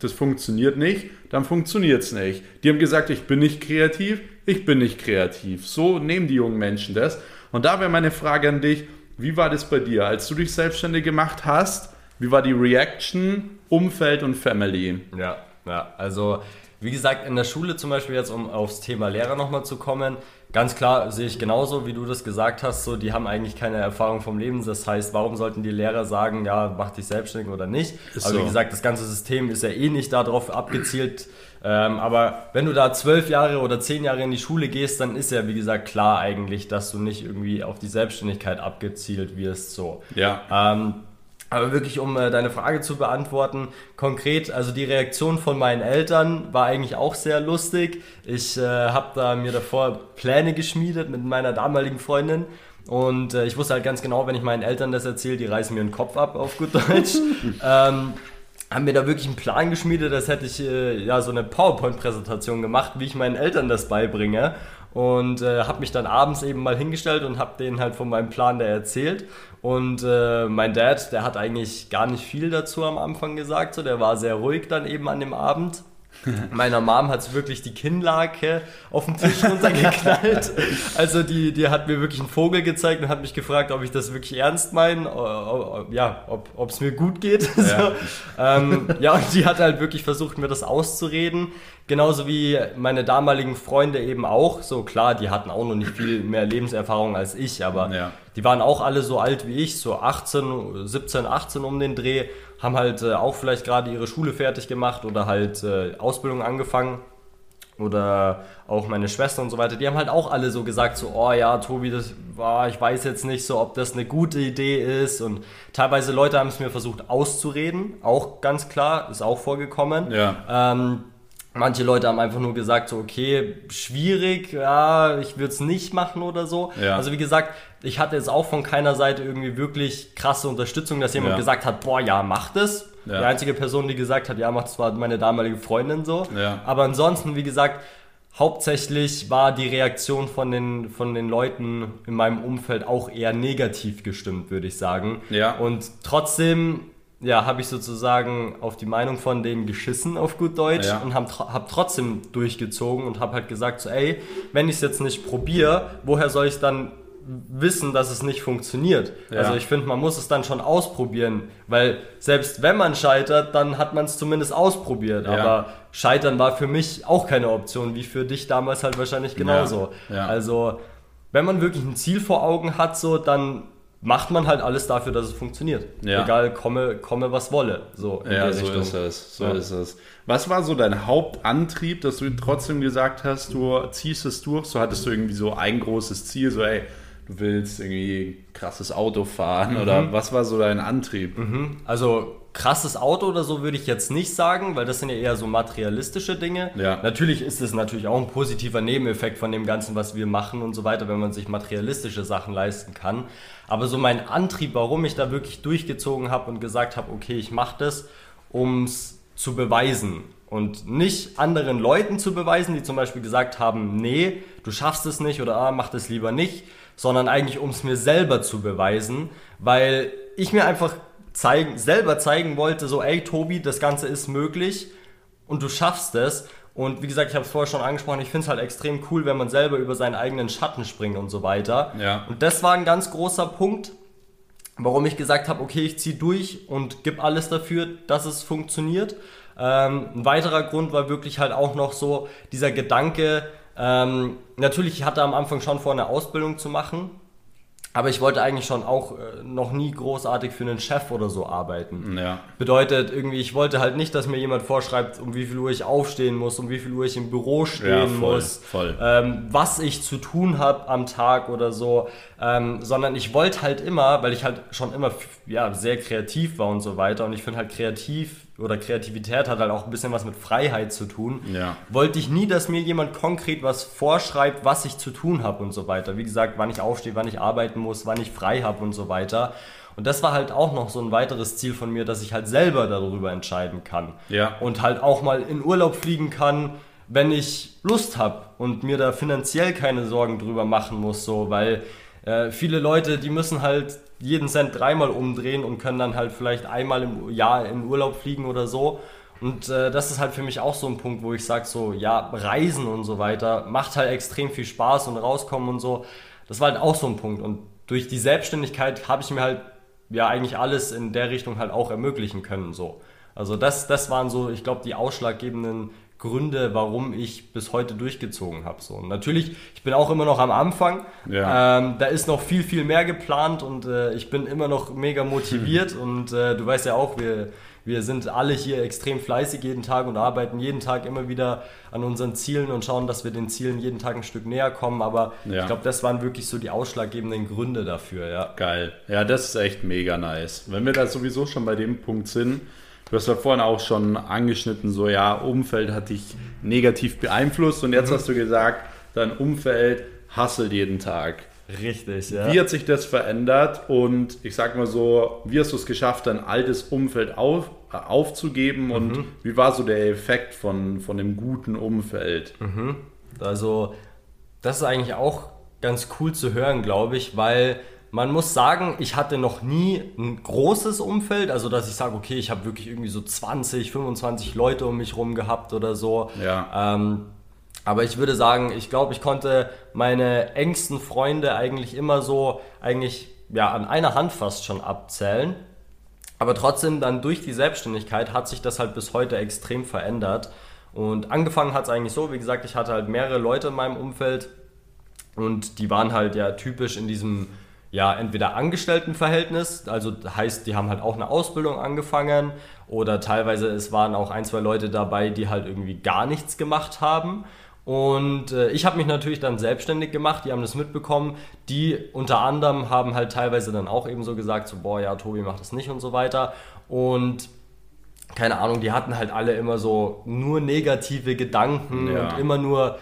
das funktioniert nicht, dann funktioniert es nicht. Die haben gesagt, ich bin nicht kreativ, ich bin nicht kreativ. So nehmen die jungen Menschen das. Und da wäre meine Frage an dich, wie war das bei dir, als du dich selbstständig gemacht hast? Wie war die Reaction, Umfeld und Family? Ja, ja, also wie gesagt, in der Schule zum Beispiel jetzt, um aufs Thema Lehrer nochmal zu kommen, Ganz klar sehe ich genauso, wie du das gesagt hast, so die haben eigentlich keine Erfahrung vom Leben. Das heißt, warum sollten die Lehrer sagen, ja, mach dich selbstständig oder nicht? Ist aber so. wie gesagt, das ganze System ist ja eh nicht darauf abgezielt. Ähm, aber wenn du da zwölf Jahre oder zehn Jahre in die Schule gehst, dann ist ja wie gesagt klar eigentlich, dass du nicht irgendwie auf die Selbstständigkeit abgezielt wirst. So. Ja. Ähm, aber wirklich, um äh, deine Frage zu beantworten, konkret, also die Reaktion von meinen Eltern war eigentlich auch sehr lustig. Ich äh, habe da mir davor Pläne geschmiedet mit meiner damaligen Freundin. Und äh, ich wusste halt ganz genau, wenn ich meinen Eltern das erzähle, die reißen mir den Kopf ab, auf gut Deutsch. ähm, haben mir da wirklich einen Plan geschmiedet, als hätte ich äh, ja so eine PowerPoint-Präsentation gemacht, wie ich meinen Eltern das beibringe und äh, habe mich dann abends eben mal hingestellt und habe denen halt von meinem Plan da erzählt. Und äh, mein Dad, der hat eigentlich gar nicht viel dazu am Anfang gesagt, so der war sehr ruhig dann eben an dem Abend. Meiner Mom hat wirklich die Kinnlage auf den Tisch runtergeknallt. Also die, die hat mir wirklich einen Vogel gezeigt und hat mich gefragt, ob ich das wirklich ernst meine, ja, ob es mir gut geht. Ja. so. ähm, ja, und die hat halt wirklich versucht, mir das auszureden. Genauso wie meine damaligen Freunde eben auch. So klar, die hatten auch noch nicht viel mehr Lebenserfahrung als ich, aber ja. die waren auch alle so alt wie ich, so 18, 17, 18 um den Dreh haben halt äh, auch vielleicht gerade ihre Schule fertig gemacht oder halt äh, Ausbildung angefangen oder auch meine Schwester und so weiter, die haben halt auch alle so gesagt, so, oh ja, Tobi, das war, ich weiß jetzt nicht so, ob das eine gute Idee ist und teilweise Leute haben es mir versucht auszureden, auch ganz klar, ist auch vorgekommen. Ja. Ähm, Manche Leute haben einfach nur gesagt, so, okay, schwierig, ja, ich würde es nicht machen oder so. Ja. Also wie gesagt, ich hatte jetzt auch von keiner Seite irgendwie wirklich krasse Unterstützung, dass jemand ja. gesagt hat, boah, ja, mach das. Ja. Die einzige Person, die gesagt hat, ja, mach das, war meine damalige Freundin so. Aber ansonsten, wie gesagt, hauptsächlich war die Reaktion von den, von den Leuten in meinem Umfeld auch eher negativ gestimmt, würde ich sagen. Ja. Und trotzdem ja, habe ich sozusagen auf die Meinung von denen geschissen, auf gut Deutsch, ja. und habe hab trotzdem durchgezogen und habe halt gesagt, so, ey, wenn ich es jetzt nicht probiere, woher soll ich dann wissen, dass es nicht funktioniert? Ja. Also ich finde, man muss es dann schon ausprobieren, weil selbst wenn man scheitert, dann hat man es zumindest ausprobiert. Ja. Aber scheitern war für mich auch keine Option, wie für dich damals halt wahrscheinlich genauso. Also wenn man wirklich ein Ziel vor Augen hat, so, dann macht man halt alles dafür, dass es funktioniert. Ja. Egal, komme, komme was wolle. So in ja, so Richtung. ist es. So ja. ist es. Was war so dein Hauptantrieb, dass du trotzdem gesagt hast, du ziehst es durch? So hattest du irgendwie so ein großes Ziel, so ey, du willst irgendwie krasses Auto fahren mhm. oder was war so dein Antrieb? Mhm. Also krasses Auto oder so würde ich jetzt nicht sagen, weil das sind ja eher so materialistische Dinge. Ja. Natürlich ist es natürlich auch ein positiver Nebeneffekt von dem Ganzen, was wir machen und so weiter, wenn man sich materialistische Sachen leisten kann. Aber so mein Antrieb, warum ich da wirklich durchgezogen habe und gesagt habe, okay, ich mache das, um es zu beweisen. Und nicht anderen Leuten zu beweisen, die zum Beispiel gesagt haben, nee, du schaffst es nicht oder ah, mach das lieber nicht, sondern eigentlich um es mir selber zu beweisen, weil ich mir einfach zeigen, selber zeigen wollte, so, ey Tobi, das Ganze ist möglich und du schaffst es. Und wie gesagt, ich habe es vorher schon angesprochen, ich finde es halt extrem cool, wenn man selber über seinen eigenen Schatten springt und so weiter. Ja. Und das war ein ganz großer Punkt, warum ich gesagt habe, okay, ich ziehe durch und gebe alles dafür, dass es funktioniert. Ähm, ein weiterer Grund war wirklich halt auch noch so dieser Gedanke, ähm, natürlich, ich hatte am Anfang schon vor, eine Ausbildung zu machen. Aber ich wollte eigentlich schon auch äh, noch nie großartig für einen Chef oder so arbeiten. Ja. Bedeutet irgendwie, ich wollte halt nicht, dass mir jemand vorschreibt, um wie viel Uhr ich aufstehen muss, um wie viel Uhr ich im Büro stehen ja, voll, muss, voll. Ähm, was ich zu tun habe am Tag oder so. Ähm, sondern ich wollte halt immer, weil ich halt schon immer ja, sehr kreativ war und so weiter. Und ich finde halt kreativ oder Kreativität hat halt auch ein bisschen was mit Freiheit zu tun. Ja. Wollte ich nie, dass mir jemand konkret was vorschreibt, was ich zu tun habe und so weiter. Wie gesagt, wann ich aufstehe, wann ich arbeiten muss, wann ich frei habe und so weiter. Und das war halt auch noch so ein weiteres Ziel von mir, dass ich halt selber darüber entscheiden kann. Ja. Und halt auch mal in Urlaub fliegen kann, wenn ich Lust habe und mir da finanziell keine Sorgen drüber machen muss, so, weil äh, viele Leute, die müssen halt jeden Cent dreimal umdrehen und können dann halt vielleicht einmal im Jahr in Urlaub fliegen oder so. Und äh, das ist halt für mich auch so ein Punkt, wo ich sage, so, ja, Reisen und so weiter macht halt extrem viel Spaß und rauskommen und so. Das war halt auch so ein Punkt. Und durch die Selbstständigkeit habe ich mir halt ja eigentlich alles in der Richtung halt auch ermöglichen können. So. Also das, das waren so, ich glaube, die ausschlaggebenden Gründe, warum ich bis heute durchgezogen habe. So. Und natürlich, ich bin auch immer noch am Anfang. Ja. Ähm, da ist noch viel, viel mehr geplant und äh, ich bin immer noch mega motiviert. und äh, du weißt ja auch, wir, wir sind alle hier extrem fleißig jeden Tag und arbeiten jeden Tag immer wieder an unseren Zielen und schauen, dass wir den Zielen jeden Tag ein Stück näher kommen. Aber ja. ich glaube, das waren wirklich so die ausschlaggebenden Gründe dafür. Ja. Geil. Ja, das ist echt mega nice. Wenn wir da sowieso schon bei dem Punkt sind, Du hast ja vorhin auch schon angeschnitten, so ja, Umfeld hat dich negativ beeinflusst und jetzt mhm. hast du gesagt, dein Umfeld hasselt jeden Tag. Richtig, ja. Wie hat sich das verändert und ich sag mal so, wie hast du es geschafft, dein altes Umfeld auf, äh, aufzugeben und mhm. wie war so der Effekt von, von dem guten Umfeld? Mhm. Also, das ist eigentlich auch ganz cool zu hören, glaube ich, weil man muss sagen, ich hatte noch nie ein großes Umfeld, also dass ich sage, okay, ich habe wirklich irgendwie so 20, 25 Leute um mich rum gehabt oder so. Ja. Ähm, aber ich würde sagen, ich glaube, ich konnte meine engsten Freunde eigentlich immer so, eigentlich ja, an einer Hand fast schon abzählen. Aber trotzdem dann durch die Selbstständigkeit hat sich das halt bis heute extrem verändert. Und angefangen hat es eigentlich so, wie gesagt, ich hatte halt mehrere Leute in meinem Umfeld und die waren halt ja typisch in diesem ja, entweder Angestelltenverhältnis, also heißt, die haben halt auch eine Ausbildung angefangen oder teilweise es waren auch ein, zwei Leute dabei, die halt irgendwie gar nichts gemacht haben. Und äh, ich habe mich natürlich dann selbstständig gemacht, die haben das mitbekommen. Die unter anderem haben halt teilweise dann auch eben so gesagt, so, boah, ja, Tobi macht das nicht und so weiter. Und keine Ahnung, die hatten halt alle immer so nur negative Gedanken ja. und immer nur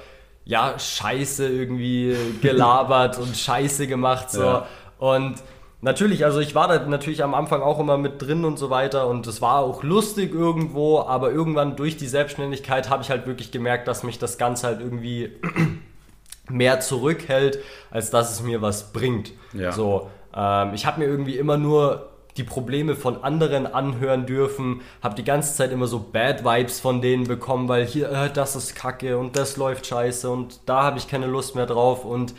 ja, Scheiße irgendwie gelabert und Scheiße gemacht. So. Ja. Und natürlich, also ich war da natürlich am Anfang auch immer mit drin und so weiter und es war auch lustig irgendwo, aber irgendwann durch die Selbstständigkeit habe ich halt wirklich gemerkt, dass mich das Ganze halt irgendwie mehr zurückhält, als dass es mir was bringt. Ja. So, ähm, ich habe mir irgendwie immer nur die Probleme von anderen anhören dürfen, habe die ganze Zeit immer so Bad Vibes von denen bekommen, weil hier, äh, das ist Kacke und das läuft scheiße und da habe ich keine Lust mehr drauf. Und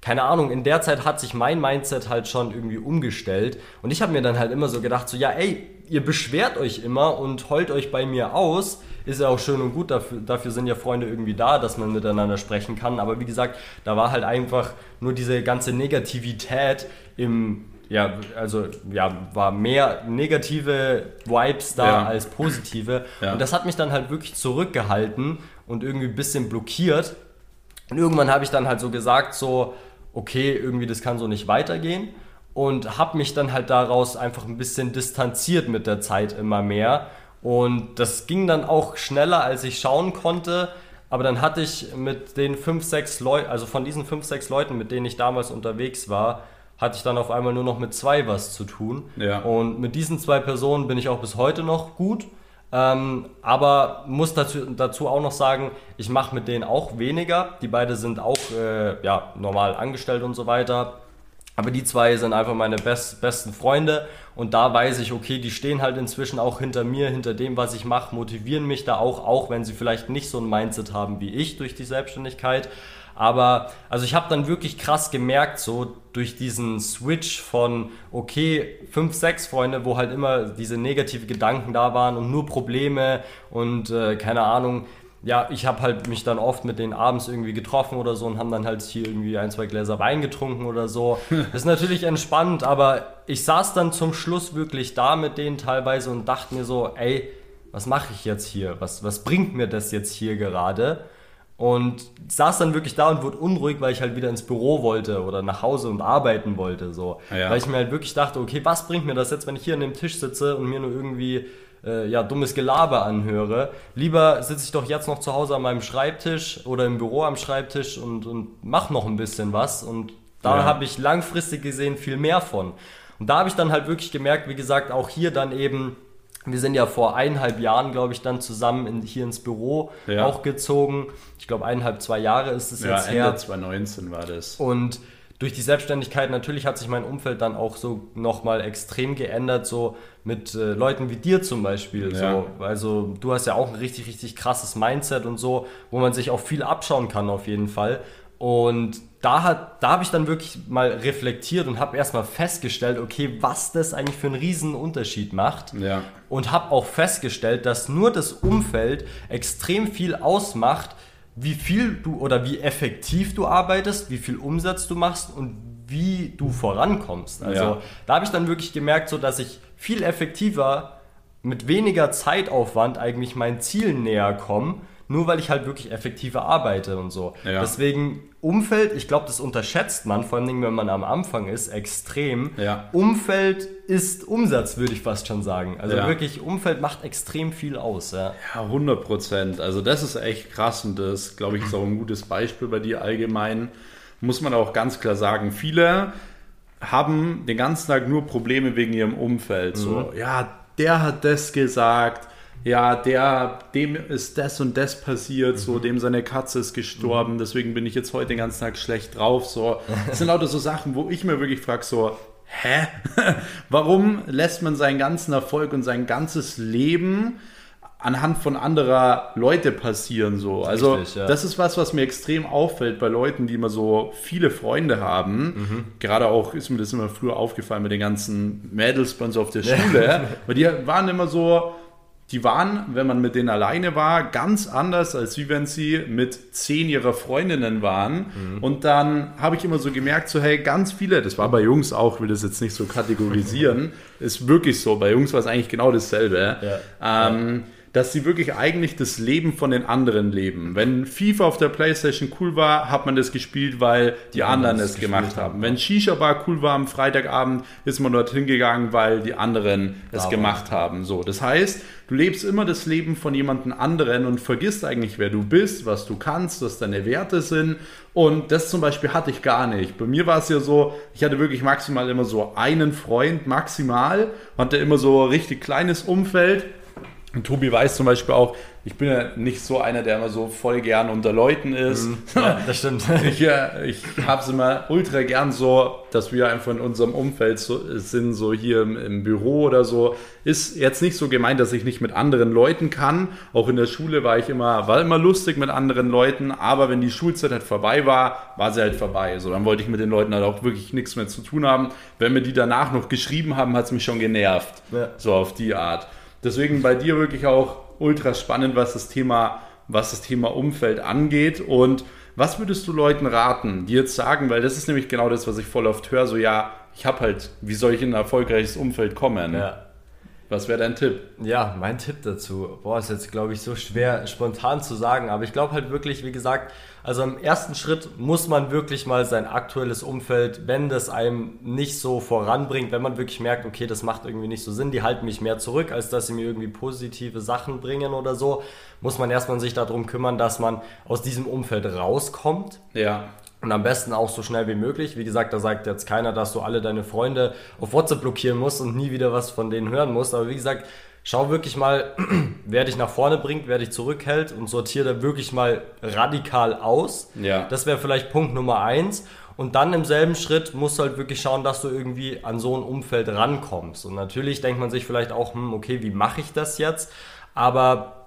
keine Ahnung, in der Zeit hat sich mein Mindset halt schon irgendwie umgestellt. Und ich habe mir dann halt immer so gedacht, so ja, ey, ihr beschwert euch immer und heult euch bei mir aus, ist ja auch schön und gut, dafür, dafür sind ja Freunde irgendwie da, dass man miteinander sprechen kann, aber wie gesagt, da war halt einfach nur diese ganze Negativität im ja, also ja, war mehr negative Vibes da ja. als positive. Ja. Und das hat mich dann halt wirklich zurückgehalten und irgendwie ein bisschen blockiert. Und irgendwann habe ich dann halt so gesagt, so, okay, irgendwie das kann so nicht weitergehen. Und habe mich dann halt daraus einfach ein bisschen distanziert mit der Zeit immer mehr. Und das ging dann auch schneller, als ich schauen konnte. Aber dann hatte ich mit den fünf, sechs Leuten, also von diesen fünf, sechs Leuten, mit denen ich damals unterwegs war, hatte ich dann auf einmal nur noch mit zwei was zu tun. Ja. Und mit diesen zwei Personen bin ich auch bis heute noch gut. Ähm, aber muss dazu, dazu auch noch sagen, ich mache mit denen auch weniger. Die beiden sind auch äh, ja, normal angestellt und so weiter. Aber die zwei sind einfach meine best, besten Freunde und da weiß ich, okay, die stehen halt inzwischen auch hinter mir, hinter dem, was ich mache, motivieren mich da auch, auch wenn sie vielleicht nicht so ein Mindset haben wie ich durch die Selbstständigkeit. Aber also ich habe dann wirklich krass gemerkt, so durch diesen Switch von, okay, fünf, sechs Freunde, wo halt immer diese negative Gedanken da waren und nur Probleme und äh, keine Ahnung. Ja, ich habe halt mich dann oft mit denen abends irgendwie getroffen oder so und haben dann halt hier irgendwie ein, zwei Gläser Wein getrunken oder so. Das ist natürlich entspannt, aber ich saß dann zum Schluss wirklich da mit denen teilweise und dachte mir so, ey, was mache ich jetzt hier? Was, was bringt mir das jetzt hier gerade? Und saß dann wirklich da und wurde unruhig, weil ich halt wieder ins Büro wollte oder nach Hause und arbeiten wollte. So. Ja. Weil ich mir halt wirklich dachte, okay, was bringt mir das jetzt, wenn ich hier an dem Tisch sitze und mir nur irgendwie äh, ja, dummes Gelaber anhöre? Lieber sitze ich doch jetzt noch zu Hause an meinem Schreibtisch oder im Büro am Schreibtisch und, und mach noch ein bisschen was. Und da ja. habe ich langfristig gesehen viel mehr von. Und da habe ich dann halt wirklich gemerkt, wie gesagt, auch hier dann eben wir sind ja vor eineinhalb Jahren, glaube ich, dann zusammen in, hier ins Büro ja. auch gezogen. Ich glaube, eineinhalb, zwei Jahre ist es ja, jetzt Ende her. 2019 war das. Und durch die Selbstständigkeit natürlich hat sich mein Umfeld dann auch so nochmal extrem geändert, so mit äh, Leuten wie dir zum Beispiel. Ja. So. Also du hast ja auch ein richtig, richtig krasses Mindset und so, wo man sich auch viel abschauen kann auf jeden Fall. Und da, da habe ich dann wirklich mal reflektiert und habe erstmal festgestellt, okay, was das eigentlich für einen riesen Unterschied macht. Ja. Und habe auch festgestellt, dass nur das Umfeld extrem viel ausmacht, wie viel du oder wie effektiv du arbeitest, wie viel Umsatz du machst und wie du vorankommst. Also ja. da habe ich dann wirklich gemerkt, so dass ich viel effektiver mit weniger Zeitaufwand eigentlich meinen Zielen näher komme nur weil ich halt wirklich effektiver arbeite und so. Ja. Deswegen Umfeld, ich glaube, das unterschätzt man, vor allem wenn man am Anfang ist, extrem. Ja. Umfeld ist Umsatz, würde ich fast schon sagen. Also ja. wirklich, Umfeld macht extrem viel aus. Ja, ja 100 Prozent. Also das ist echt krass und das, glaube ich, ist auch ein gutes Beispiel bei dir allgemein. Muss man auch ganz klar sagen, viele haben den ganzen Tag nur Probleme wegen ihrem Umfeld. Mhm. So, ja, der hat das gesagt, ja, der, dem ist das und das passiert, mhm. so, dem seine Katze ist gestorben, mhm. deswegen bin ich jetzt heute den ganzen Tag schlecht drauf, so. Das sind lauter so Sachen, wo ich mir wirklich frage, so, hä? Warum lässt man seinen ganzen Erfolg und sein ganzes Leben anhand von anderer Leute passieren so. Also Richtig, ja. das ist was, was mir extrem auffällt bei Leuten, die immer so viele Freunde haben. Mhm. Gerade auch ist mir das immer früher aufgefallen mit den ganzen Mädels bei uns auf der Schule, weil die waren immer so, die waren, wenn man mit denen alleine war, ganz anders, als wie wenn sie mit zehn ihrer Freundinnen waren. Mhm. Und dann habe ich immer so gemerkt, so hey, ganz viele, das war bei Jungs auch, ich will das jetzt nicht so kategorisieren, ist wirklich so, bei Jungs war es eigentlich genau dasselbe. Ja. Ähm, ja dass sie wirklich eigentlich das Leben von den anderen leben. Wenn FIFA auf der Playstation cool war, hat man das gespielt, weil die, die anderen es gemacht haben. haben. Wenn Shisha Bar cool war am Freitagabend, ist man dorthin gegangen, weil die anderen es Aber. gemacht haben. So, das heißt, du lebst immer das Leben von jemandem anderen und vergisst eigentlich, wer du bist, was du kannst, was deine Werte sind. Und das zum Beispiel hatte ich gar nicht. Bei mir war es ja so, ich hatte wirklich maximal immer so einen Freund, maximal, hatte immer so ein richtig kleines Umfeld und Tobi weiß zum Beispiel auch, ich bin ja nicht so einer, der immer so voll gern unter Leuten ist. Mhm. Ja, das stimmt. ich ja, ich habe es immer ultra gern so, dass wir einfach in unserem Umfeld so, sind, so hier im, im, Büro oder so. Ist jetzt nicht so gemeint, dass ich nicht mit anderen Leuten kann. Auch in der Schule war ich immer, war immer lustig mit anderen Leuten, aber wenn die Schulzeit halt vorbei war, war sie halt vorbei. So, dann wollte ich mit den Leuten halt auch wirklich nichts mehr zu tun haben. Wenn mir die danach noch geschrieben haben, hat es mich schon genervt. Ja. So auf die Art. Deswegen bei dir wirklich auch ultra spannend, was das Thema, was das Thema Umfeld angeht. Und was würdest du Leuten raten, die jetzt sagen, weil das ist nämlich genau das, was ich voll oft höre, so ja, ich habe halt, wie soll ich in ein erfolgreiches Umfeld kommen? Ja. Was wäre dein Tipp? Ja, mein Tipp dazu. Boah, ist jetzt, glaube ich, so schwer spontan zu sagen. Aber ich glaube halt wirklich, wie gesagt, also im ersten Schritt muss man wirklich mal sein aktuelles Umfeld, wenn das einem nicht so voranbringt, wenn man wirklich merkt, okay, das macht irgendwie nicht so Sinn, die halten mich mehr zurück, als dass sie mir irgendwie positive Sachen bringen oder so, muss man erstmal sich darum kümmern, dass man aus diesem Umfeld rauskommt. Ja. Und am besten auch so schnell wie möglich. Wie gesagt, da sagt jetzt keiner, dass du alle deine Freunde auf WhatsApp blockieren musst und nie wieder was von denen hören musst. Aber wie gesagt, schau wirklich mal, wer dich nach vorne bringt, wer dich zurückhält und sortiere da wirklich mal radikal aus. Ja. Das wäre vielleicht Punkt Nummer eins. Und dann im selben Schritt musst du halt wirklich schauen, dass du irgendwie an so ein Umfeld rankommst. Und natürlich denkt man sich vielleicht auch, hm, okay, wie mache ich das jetzt? Aber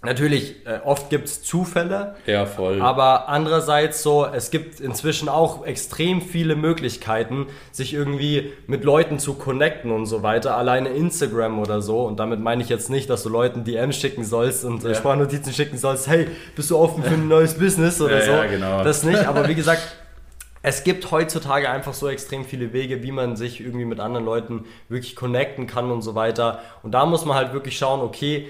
Natürlich, äh, oft gibt's Zufälle. Ja, voll. Aber andererseits so, es gibt inzwischen auch extrem viele Möglichkeiten, sich irgendwie mit Leuten zu connecten und so weiter. Alleine Instagram oder so. Und damit meine ich jetzt nicht, dass du Leuten DMs schicken sollst und äh, ja. Sprachnotizen schicken sollst, hey, bist du offen für ein neues Business oder ja, so. Ja, genau. Das nicht. Aber wie gesagt, es gibt heutzutage einfach so extrem viele Wege, wie man sich irgendwie mit anderen Leuten wirklich connecten kann und so weiter. Und da muss man halt wirklich schauen, okay,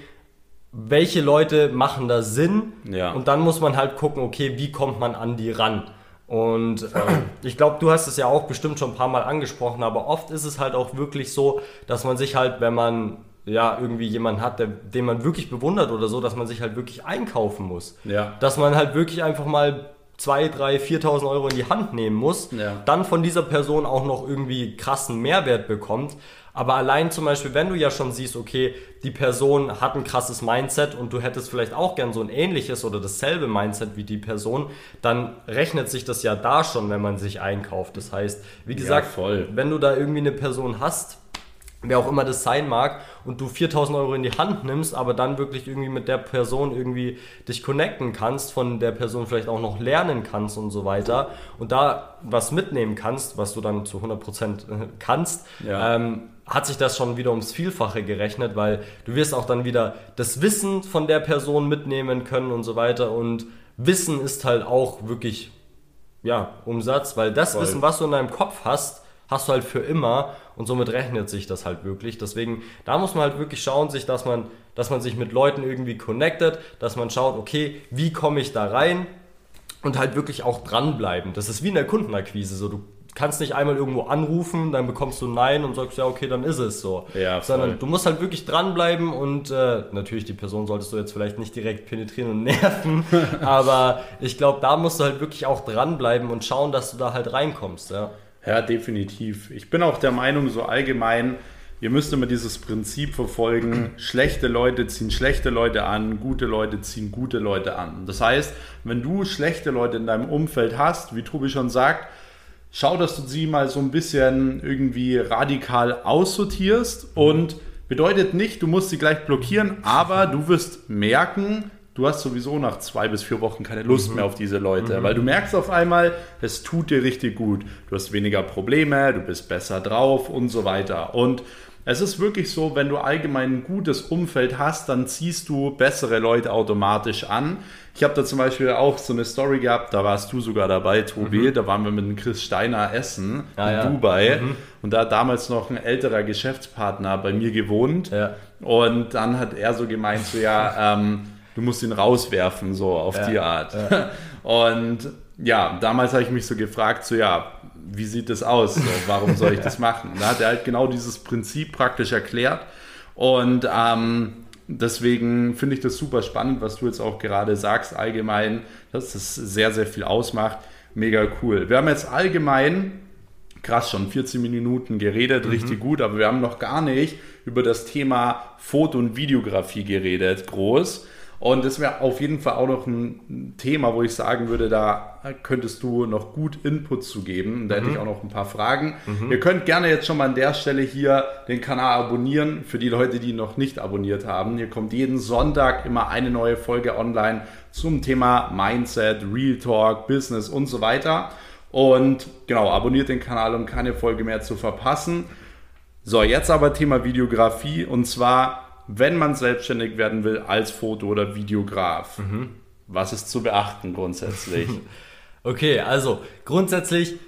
welche Leute machen da Sinn ja. und dann muss man halt gucken, okay, wie kommt man an die ran. Und äh, ich glaube, du hast es ja auch bestimmt schon ein paar Mal angesprochen, aber oft ist es halt auch wirklich so, dass man sich halt, wenn man ja irgendwie jemanden hat, der, den man wirklich bewundert oder so, dass man sich halt wirklich einkaufen muss. Ja. Dass man halt wirklich einfach mal 2, 3, 4.000 Euro in die Hand nehmen muss, ja. dann von dieser Person auch noch irgendwie krassen Mehrwert bekommt. Aber allein zum Beispiel, wenn du ja schon siehst, okay, die Person hat ein krasses Mindset und du hättest vielleicht auch gern so ein ähnliches oder dasselbe Mindset wie die Person, dann rechnet sich das ja da schon, wenn man sich einkauft. Das heißt, wie gesagt, ja, wenn du da irgendwie eine Person hast, wer auch immer das sein mag, und du 4000 Euro in die Hand nimmst, aber dann wirklich irgendwie mit der Person irgendwie dich connecten kannst, von der Person vielleicht auch noch lernen kannst und so weiter und da was mitnehmen kannst, was du dann zu 100% kannst, ja. ähm, hat sich das schon wieder ums Vielfache gerechnet, weil du wirst auch dann wieder das Wissen von der Person mitnehmen können und so weiter und Wissen ist halt auch wirklich ja, Umsatz, weil das Voll. Wissen, was du in deinem Kopf hast, hast du halt für immer und somit rechnet sich das halt wirklich. Deswegen, da muss man halt wirklich schauen, sich, dass man, dass man sich mit Leuten irgendwie connectet, dass man schaut, okay, wie komme ich da rein und halt wirklich auch dranbleiben. Das ist wie in der Kundenakquise so. Du kannst nicht einmal irgendwo anrufen, dann bekommst du Nein und sagst, ja, okay, dann ist es so. Ja, Sondern du musst halt wirklich dranbleiben und äh, natürlich die Person solltest du jetzt vielleicht nicht direkt penetrieren und nerven, aber ich glaube, da musst du halt wirklich auch dranbleiben und schauen, dass du da halt reinkommst, ja. Ja, definitiv. Ich bin auch der Meinung, so allgemein, ihr müsst immer dieses Prinzip verfolgen, schlechte Leute ziehen schlechte Leute an, gute Leute ziehen gute Leute an. Das heißt, wenn du schlechte Leute in deinem Umfeld hast, wie Tobi schon sagt, schau, dass du sie mal so ein bisschen irgendwie radikal aussortierst und bedeutet nicht, du musst sie gleich blockieren, aber du wirst merken, du hast sowieso nach zwei bis vier Wochen keine Lust mhm. mehr auf diese Leute, mhm. weil du merkst auf einmal, es tut dir richtig gut. Du hast weniger Probleme, du bist besser drauf und so weiter. Und es ist wirklich so, wenn du allgemein ein gutes Umfeld hast, dann ziehst du bessere Leute automatisch an. Ich habe da zum Beispiel auch so eine Story gehabt, da warst du sogar dabei, Tobi. Mhm. Da waren wir mit dem Chris Steiner essen ah, in ja. Dubai. Mhm. Und da hat damals noch ein älterer Geschäftspartner bei mir gewohnt. Ja. Und dann hat er so gemeint, so ja, ähm, du musst ihn rauswerfen, so auf ja. die Art. Und ja, damals habe ich mich so gefragt, so ja, wie sieht das aus? So, warum soll ich das machen? da hat er halt genau dieses Prinzip praktisch erklärt. Und ähm, deswegen finde ich das super spannend, was du jetzt auch gerade sagst, allgemein, dass das sehr, sehr viel ausmacht. Mega cool. Wir haben jetzt allgemein, krass, schon 14 Minuten geredet, mhm. richtig gut, aber wir haben noch gar nicht über das Thema Foto- und Videografie geredet, groß. Und das wäre auf jeden Fall auch noch ein Thema, wo ich sagen würde, da könntest du noch gut Input zu geben. Da mhm. hätte ich auch noch ein paar Fragen. Mhm. Ihr könnt gerne jetzt schon mal an der Stelle hier den Kanal abonnieren. Für die Leute, die noch nicht abonniert haben. Hier kommt jeden Sonntag immer eine neue Folge online zum Thema Mindset, Real Talk, Business und so weiter. Und genau, abonniert den Kanal, um keine Folge mehr zu verpassen. So, jetzt aber Thema Videografie und zwar wenn man selbstständig werden will als Foto- oder Videograf. Mhm. Was ist zu beachten grundsätzlich? okay, also grundsätzlich,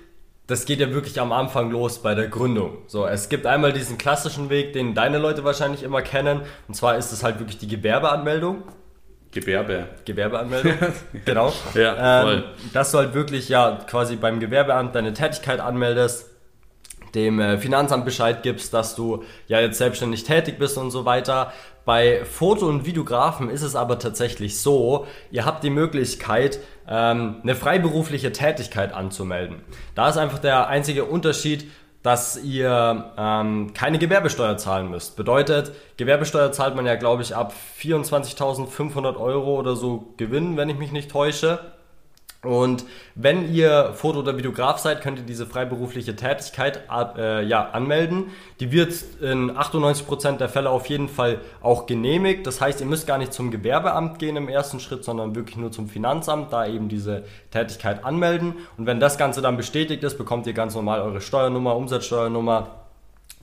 das geht ja wirklich am Anfang los bei der Gründung. So, es gibt einmal diesen klassischen Weg, den deine Leute wahrscheinlich immer kennen. Und zwar ist es halt wirklich die Gewerbeanmeldung. Gewerbe. Gewerbeanmeldung. genau. Ja, voll. Ähm, dass du halt wirklich ja quasi beim Gewerbeamt deine Tätigkeit anmeldest dem äh, Finanzamt Bescheid gibst, dass du ja jetzt selbstständig tätig bist und so weiter. Bei Foto- und Videografen ist es aber tatsächlich so, ihr habt die Möglichkeit, ähm, eine freiberufliche Tätigkeit anzumelden. Da ist einfach der einzige Unterschied, dass ihr ähm, keine Gewerbesteuer zahlen müsst. Bedeutet, Gewerbesteuer zahlt man ja, glaube ich, ab 24.500 Euro oder so Gewinn, wenn ich mich nicht täusche. Und wenn ihr Foto- oder Videograf seid, könnt ihr diese freiberufliche Tätigkeit äh, ja, anmelden. Die wird in 98% der Fälle auf jeden Fall auch genehmigt. Das heißt, ihr müsst gar nicht zum Gewerbeamt gehen im ersten Schritt, sondern wirklich nur zum Finanzamt, da eben diese Tätigkeit anmelden. Und wenn das Ganze dann bestätigt ist, bekommt ihr ganz normal eure Steuernummer, Umsatzsteuernummer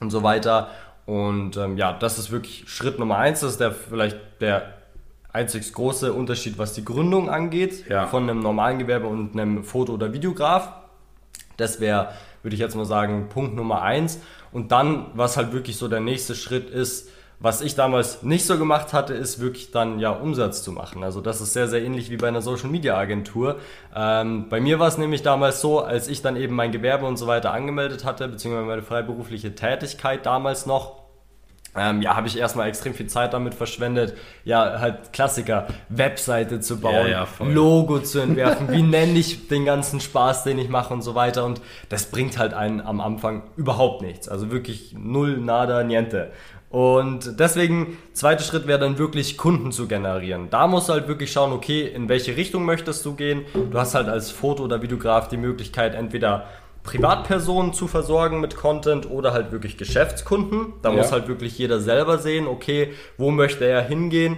und so weiter. Und ähm, ja, das ist wirklich Schritt Nummer eins. Das ist der vielleicht der einzig große Unterschied, was die Gründung angeht, ja. von einem normalen Gewerbe und einem Foto- oder Videograf. Das wäre, würde ich jetzt mal sagen, Punkt Nummer eins. Und dann, was halt wirklich so der nächste Schritt ist, was ich damals nicht so gemacht hatte, ist wirklich dann ja Umsatz zu machen. Also das ist sehr, sehr ähnlich wie bei einer Social Media Agentur. Ähm, bei mir war es nämlich damals so, als ich dann eben mein Gewerbe und so weiter angemeldet hatte, beziehungsweise meine freiberufliche Tätigkeit damals noch, ähm, ja, habe ich erstmal extrem viel Zeit damit verschwendet, ja, halt Klassiker, Webseite zu bauen, ja, ja, Logo zu entwerfen, wie nenne ich den ganzen Spaß, den ich mache und so weiter. Und das bringt halt einen am Anfang überhaupt nichts. Also wirklich null, nada, niente. Und deswegen, zweiter Schritt wäre dann wirklich Kunden zu generieren. Da musst du halt wirklich schauen, okay, in welche Richtung möchtest du gehen. Du hast halt als Foto- oder Videograf die Möglichkeit, entweder Privatpersonen zu versorgen mit Content oder halt wirklich Geschäftskunden. Da ja. muss halt wirklich jeder selber sehen, okay, wo möchte er hingehen,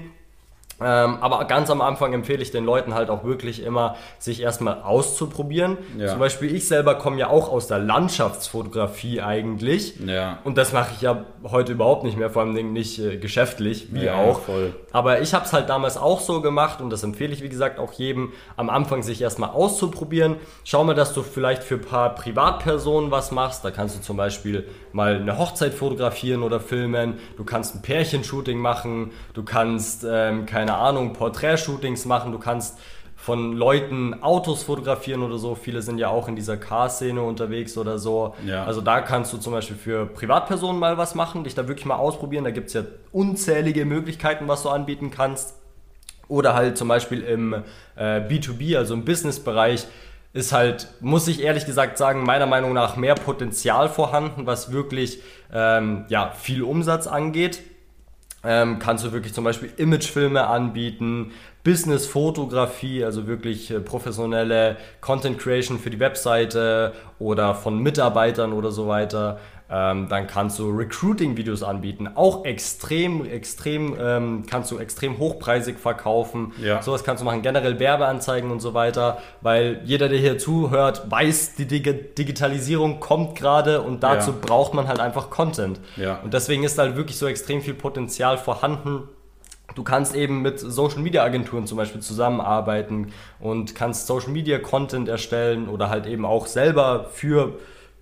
ähm, aber ganz am Anfang empfehle ich den Leuten halt auch wirklich immer, sich erstmal auszuprobieren. Ja. Zum Beispiel ich selber komme ja auch aus der Landschaftsfotografie eigentlich. Ja. Und das mache ich ja heute überhaupt nicht mehr, vor allem nicht äh, geschäftlich, wie ja, auch. Voll. Aber ich habe es halt damals auch so gemacht und das empfehle ich, wie gesagt, auch jedem, am Anfang sich erstmal auszuprobieren. Schau mal, dass du vielleicht für ein paar Privatpersonen was machst. Da kannst du zum Beispiel mal eine Hochzeit fotografieren oder filmen. Du kannst ein Pärchenshooting machen. Du kannst, ähm, keine keine Ahnung, Porträtshootings machen, du kannst von Leuten Autos fotografieren oder so. Viele sind ja auch in dieser Car-Szene unterwegs oder so. Ja. Also da kannst du zum Beispiel für Privatpersonen mal was machen, dich da wirklich mal ausprobieren. Da gibt es ja unzählige Möglichkeiten, was du anbieten kannst. Oder halt zum Beispiel im äh, B2B, also im Business-Bereich, ist halt, muss ich ehrlich gesagt sagen, meiner Meinung nach mehr Potenzial vorhanden, was wirklich ähm, ja, viel Umsatz angeht. Ähm, kannst du wirklich zum Beispiel Imagefilme anbieten, Business-Fotografie, also wirklich äh, professionelle Content Creation für die Webseite oder von Mitarbeitern oder so weiter. Ähm, dann kannst du Recruiting-Videos anbieten, auch extrem, extrem, ähm, kannst du extrem hochpreisig verkaufen. Ja. Sowas kannst du machen, generell Werbeanzeigen und so weiter, weil jeder, der hier zuhört, weiß, die Dig Digitalisierung kommt gerade und dazu ja. braucht man halt einfach Content. Ja. Und deswegen ist halt wirklich so extrem viel Potenzial vorhanden. Du kannst eben mit Social Media Agenturen zum Beispiel zusammenarbeiten und kannst Social Media Content erstellen oder halt eben auch selber für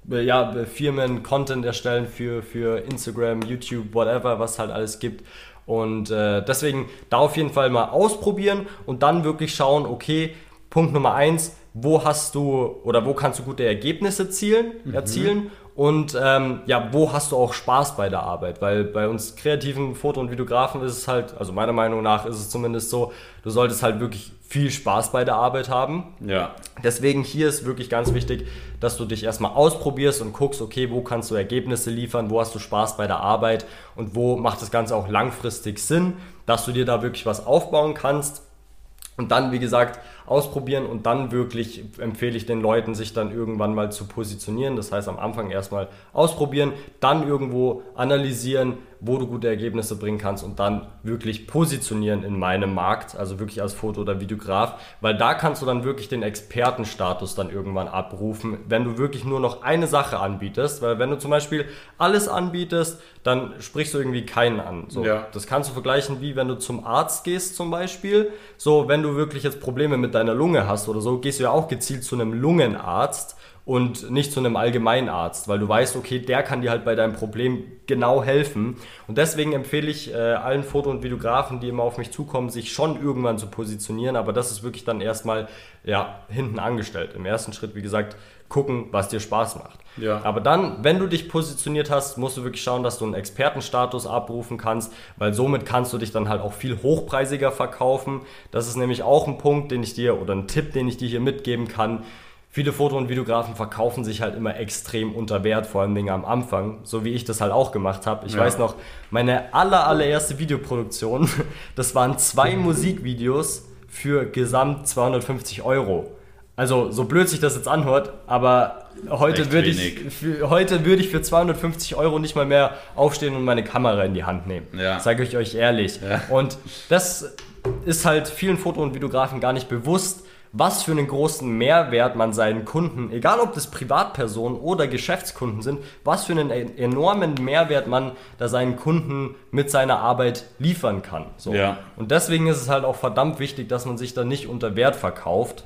ja, Firmen Content erstellen für, für Instagram, YouTube, whatever, was halt alles gibt. Und äh, deswegen da auf jeden Fall mal ausprobieren und dann wirklich schauen, okay, Punkt Nummer eins, wo hast du oder wo kannst du gute Ergebnisse zielen, mhm. erzielen und ähm, ja, wo hast du auch Spaß bei der Arbeit? Weil bei uns kreativen Foto- und Videografen ist es halt, also meiner Meinung nach ist es zumindest so, du solltest halt wirklich viel Spaß bei der Arbeit haben. Ja. Deswegen hier ist wirklich ganz wichtig, dass du dich erstmal ausprobierst und guckst, okay, wo kannst du Ergebnisse liefern, wo hast du Spaß bei der Arbeit und wo macht das Ganze auch langfristig Sinn, dass du dir da wirklich was aufbauen kannst. Und dann, wie gesagt, ausprobieren und dann wirklich empfehle ich den Leuten, sich dann irgendwann mal zu positionieren. Das heißt, am Anfang erstmal ausprobieren, dann irgendwo analysieren, wo du gute Ergebnisse bringen kannst und dann wirklich positionieren in meinem Markt, also wirklich als Foto- oder Videograf, weil da kannst du dann wirklich den Expertenstatus dann irgendwann abrufen, wenn du wirklich nur noch eine Sache anbietest, weil wenn du zum Beispiel alles anbietest, dann sprichst du irgendwie keinen an. So, ja. Das kannst du vergleichen wie wenn du zum Arzt gehst zum Beispiel. So, wenn du wirklich jetzt Probleme mit deiner Lunge hast oder so, gehst du ja auch gezielt zu einem Lungenarzt und nicht zu einem Allgemeinarzt, weil du weißt, okay, der kann dir halt bei deinem Problem genau helfen. Und deswegen empfehle ich äh, allen Foto- und Videografen, die immer auf mich zukommen, sich schon irgendwann zu positionieren, aber das ist wirklich dann erstmal ja, hinten angestellt. Im ersten Schritt, wie gesagt, gucken, was dir Spaß macht. Ja. Aber dann, wenn du dich positioniert hast, musst du wirklich schauen, dass du einen Expertenstatus abrufen kannst, weil somit kannst du dich dann halt auch viel hochpreisiger verkaufen. Das ist nämlich auch ein Punkt, den ich dir oder ein Tipp, den ich dir hier mitgeben kann viele Foto- und Videografen verkaufen sich halt immer extrem unter Wert, vor allem Dingen am Anfang, so wie ich das halt auch gemacht habe. Ich ja. weiß noch, meine aller, allererste Videoproduktion, das waren zwei Musikvideos für gesamt 250 Euro. Also, so blöd sich das jetzt anhört, aber heute würde ich, für, heute würde ich für 250 Euro nicht mal mehr aufstehen und meine Kamera in die Hand nehmen. Ja. Sage ich euch ehrlich. Ja. Und das ist halt vielen Foto- und Videografen gar nicht bewusst, was für einen großen Mehrwert man seinen Kunden, egal ob das Privatpersonen oder Geschäftskunden sind, was für einen enormen Mehrwert man da seinen Kunden mit seiner Arbeit liefern kann. So. Ja. Und deswegen ist es halt auch verdammt wichtig, dass man sich da nicht unter Wert verkauft.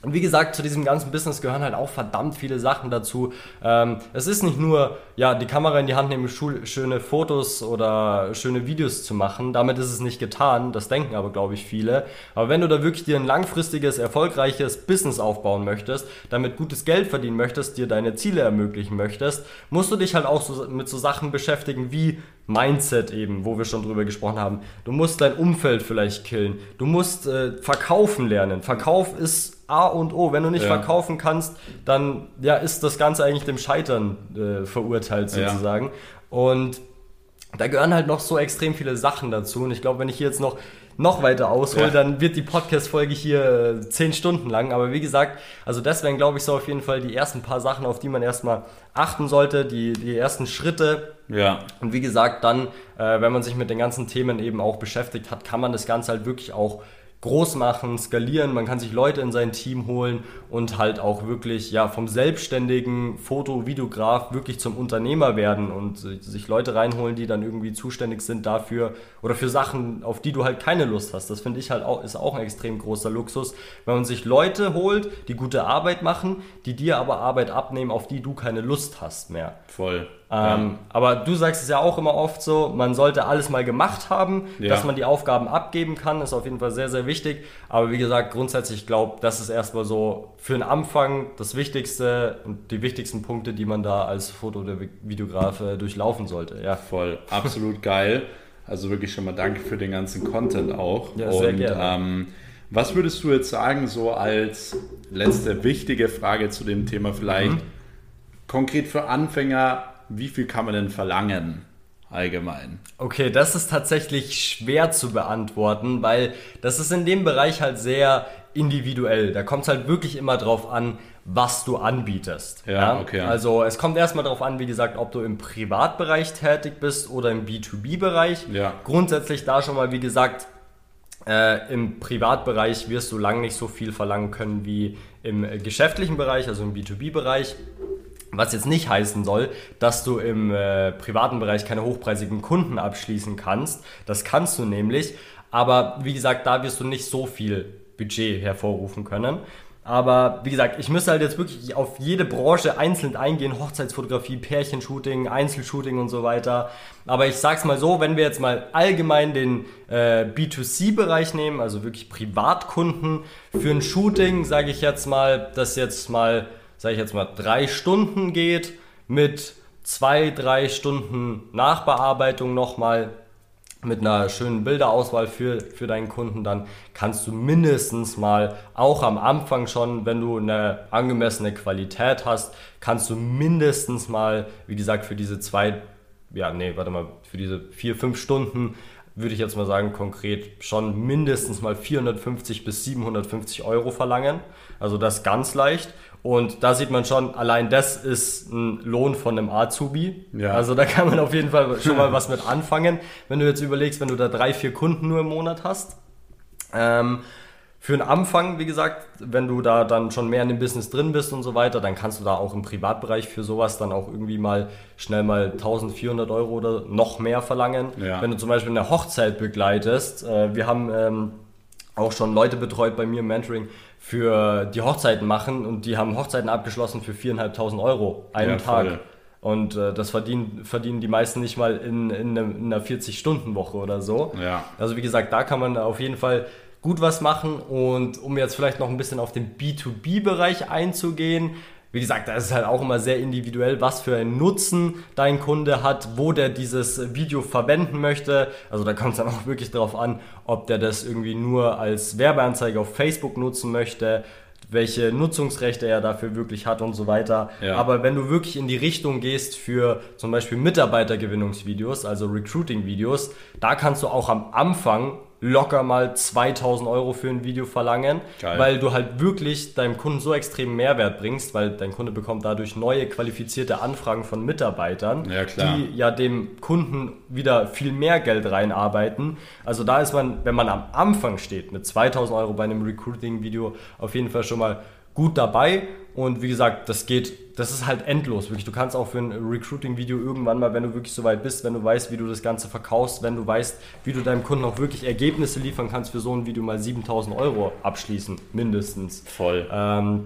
Und wie gesagt, zu diesem ganzen Business gehören halt auch verdammt viele Sachen dazu. Ähm, es ist nicht nur, ja, die Kamera in die Hand nehmen, schöne Fotos oder schöne Videos zu machen. Damit ist es nicht getan. Das denken aber, glaube ich, viele. Aber wenn du da wirklich dir ein langfristiges, erfolgreiches Business aufbauen möchtest, damit gutes Geld verdienen möchtest, dir deine Ziele ermöglichen möchtest, musst du dich halt auch so mit so Sachen beschäftigen wie Mindset eben, wo wir schon drüber gesprochen haben. Du musst dein Umfeld vielleicht killen. Du musst äh, verkaufen lernen. Verkauf ist A und O. Wenn du nicht ja. verkaufen kannst, dann ja, ist das Ganze eigentlich dem Scheitern äh, verurteilt sozusagen. Ja. Und da gehören halt noch so extrem viele Sachen dazu. Und ich glaube, wenn ich hier jetzt noch noch weiter aushole, ja. dann wird die Podcast-Folge hier äh, zehn Stunden lang. Aber wie gesagt, also das wären, glaube ich, so auf jeden Fall die ersten paar Sachen, auf die man erstmal achten sollte, die, die ersten Schritte. Ja. Und wie gesagt, dann, äh, wenn man sich mit den ganzen Themen eben auch beschäftigt hat, kann man das Ganze halt wirklich auch groß machen, skalieren, man kann sich Leute in sein Team holen und halt auch wirklich ja vom selbstständigen Foto, Videograf wirklich zum Unternehmer werden und sich Leute reinholen, die dann irgendwie zuständig sind dafür oder für Sachen, auf die du halt keine Lust hast. Das finde ich halt auch ist auch ein extrem großer Luxus, wenn man sich Leute holt, die gute Arbeit machen, die dir aber Arbeit abnehmen, auf die du keine Lust hast mehr. Voll. Ähm, ja. Aber du sagst es ja auch immer oft so, man sollte alles mal gemacht haben, ja. dass man die Aufgaben abgeben kann, ist auf jeden Fall sehr, sehr wichtig. Aber wie gesagt, grundsätzlich, ich glaube, das ist erstmal so für den Anfang das Wichtigste und die wichtigsten Punkte, die man da als Foto- oder Videograf durchlaufen sollte. Ja. Voll, absolut geil. Also wirklich schon mal danke für den ganzen Content auch. Ja, sehr und, gerne. Ähm, Was würdest du jetzt sagen, so als letzte wichtige Frage zu dem Thema vielleicht, mhm. konkret für Anfänger, wie viel kann man denn verlangen? allgemein? Okay, das ist tatsächlich schwer zu beantworten, weil das ist in dem Bereich halt sehr individuell. Da kommt es halt wirklich immer drauf an, was du anbietest. Ja, ja? okay. Also es kommt erstmal darauf an, wie gesagt, ob du im Privatbereich tätig bist oder im B2B-Bereich. Ja. Grundsätzlich da schon mal, wie gesagt, äh, Im Privatbereich wirst du lang nicht so viel verlangen können wie im geschäftlichen Bereich, also im B2B-Bereich. Was jetzt nicht heißen soll, dass du im äh, privaten Bereich keine hochpreisigen Kunden abschließen kannst. Das kannst du nämlich. Aber wie gesagt, da wirst du nicht so viel Budget hervorrufen können. Aber wie gesagt, ich müsste halt jetzt wirklich auf jede Branche einzeln eingehen. Hochzeitsfotografie, Pärchenshooting, Einzelshooting und so weiter. Aber ich sag's mal so, wenn wir jetzt mal allgemein den äh, B2C-Bereich nehmen, also wirklich Privatkunden, für ein Shooting sage ich jetzt mal, dass jetzt mal, sage ich jetzt mal, drei Stunden geht mit zwei, drei Stunden Nachbearbeitung nochmal mit einer schönen Bilderauswahl für, für deinen Kunden, dann kannst du mindestens mal auch am Anfang schon, wenn du eine angemessene Qualität hast, kannst du mindestens mal, wie gesagt, für diese zwei, ja, nee, warte mal, für diese vier, fünf Stunden würde ich jetzt mal sagen, konkret schon mindestens mal 450 bis 750 Euro verlangen. Also das ganz leicht. Und da sieht man schon, allein das ist ein Lohn von einem Azubi. Ja. Also da kann man auf jeden Fall schon mal was mit anfangen. Wenn du jetzt überlegst, wenn du da drei, vier Kunden nur im Monat hast. Ähm, für einen Anfang, wie gesagt, wenn du da dann schon mehr in dem Business drin bist und so weiter, dann kannst du da auch im Privatbereich für sowas dann auch irgendwie mal schnell mal 1400 Euro oder noch mehr verlangen. Ja. Wenn du zum Beispiel eine Hochzeit begleitest, äh, wir haben ähm, auch schon Leute betreut bei mir im Mentoring, für die Hochzeiten machen und die haben Hochzeiten abgeschlossen für 4.500 Euro einen ja, Tag. Voll. Und äh, das verdienen, verdienen die meisten nicht mal in, in, in einer 40-Stunden-Woche oder so. Ja. Also wie gesagt, da kann man auf jeden Fall gut was machen. Und um jetzt vielleicht noch ein bisschen auf den B2B-Bereich einzugehen, wie gesagt, da ist es halt auch immer sehr individuell, was für einen Nutzen dein Kunde hat, wo der dieses Video verwenden möchte. Also da kommt es dann auch wirklich darauf an, ob der das irgendwie nur als Werbeanzeige auf Facebook nutzen möchte, welche Nutzungsrechte er dafür wirklich hat und so weiter. Ja. Aber wenn du wirklich in die Richtung gehst für zum Beispiel Mitarbeitergewinnungsvideos, also Recruiting-Videos, da kannst du auch am Anfang locker mal 2000 Euro für ein Video verlangen, Geil. weil du halt wirklich deinem Kunden so extrem Mehrwert bringst, weil dein Kunde bekommt dadurch neue qualifizierte Anfragen von Mitarbeitern, ja, die ja dem Kunden wieder viel mehr Geld reinarbeiten. Also da ist man, wenn man am Anfang steht mit 2000 Euro bei einem Recruiting-Video, auf jeden Fall schon mal gut dabei. Und wie gesagt, das geht, das ist halt endlos, wirklich. Du kannst auch für ein Recruiting-Video irgendwann mal, wenn du wirklich so weit bist, wenn du weißt, wie du das Ganze verkaufst, wenn du weißt, wie du deinem Kunden auch wirklich Ergebnisse liefern kannst, für so ein Video mal 7000 Euro abschließen, mindestens. Voll. Ähm,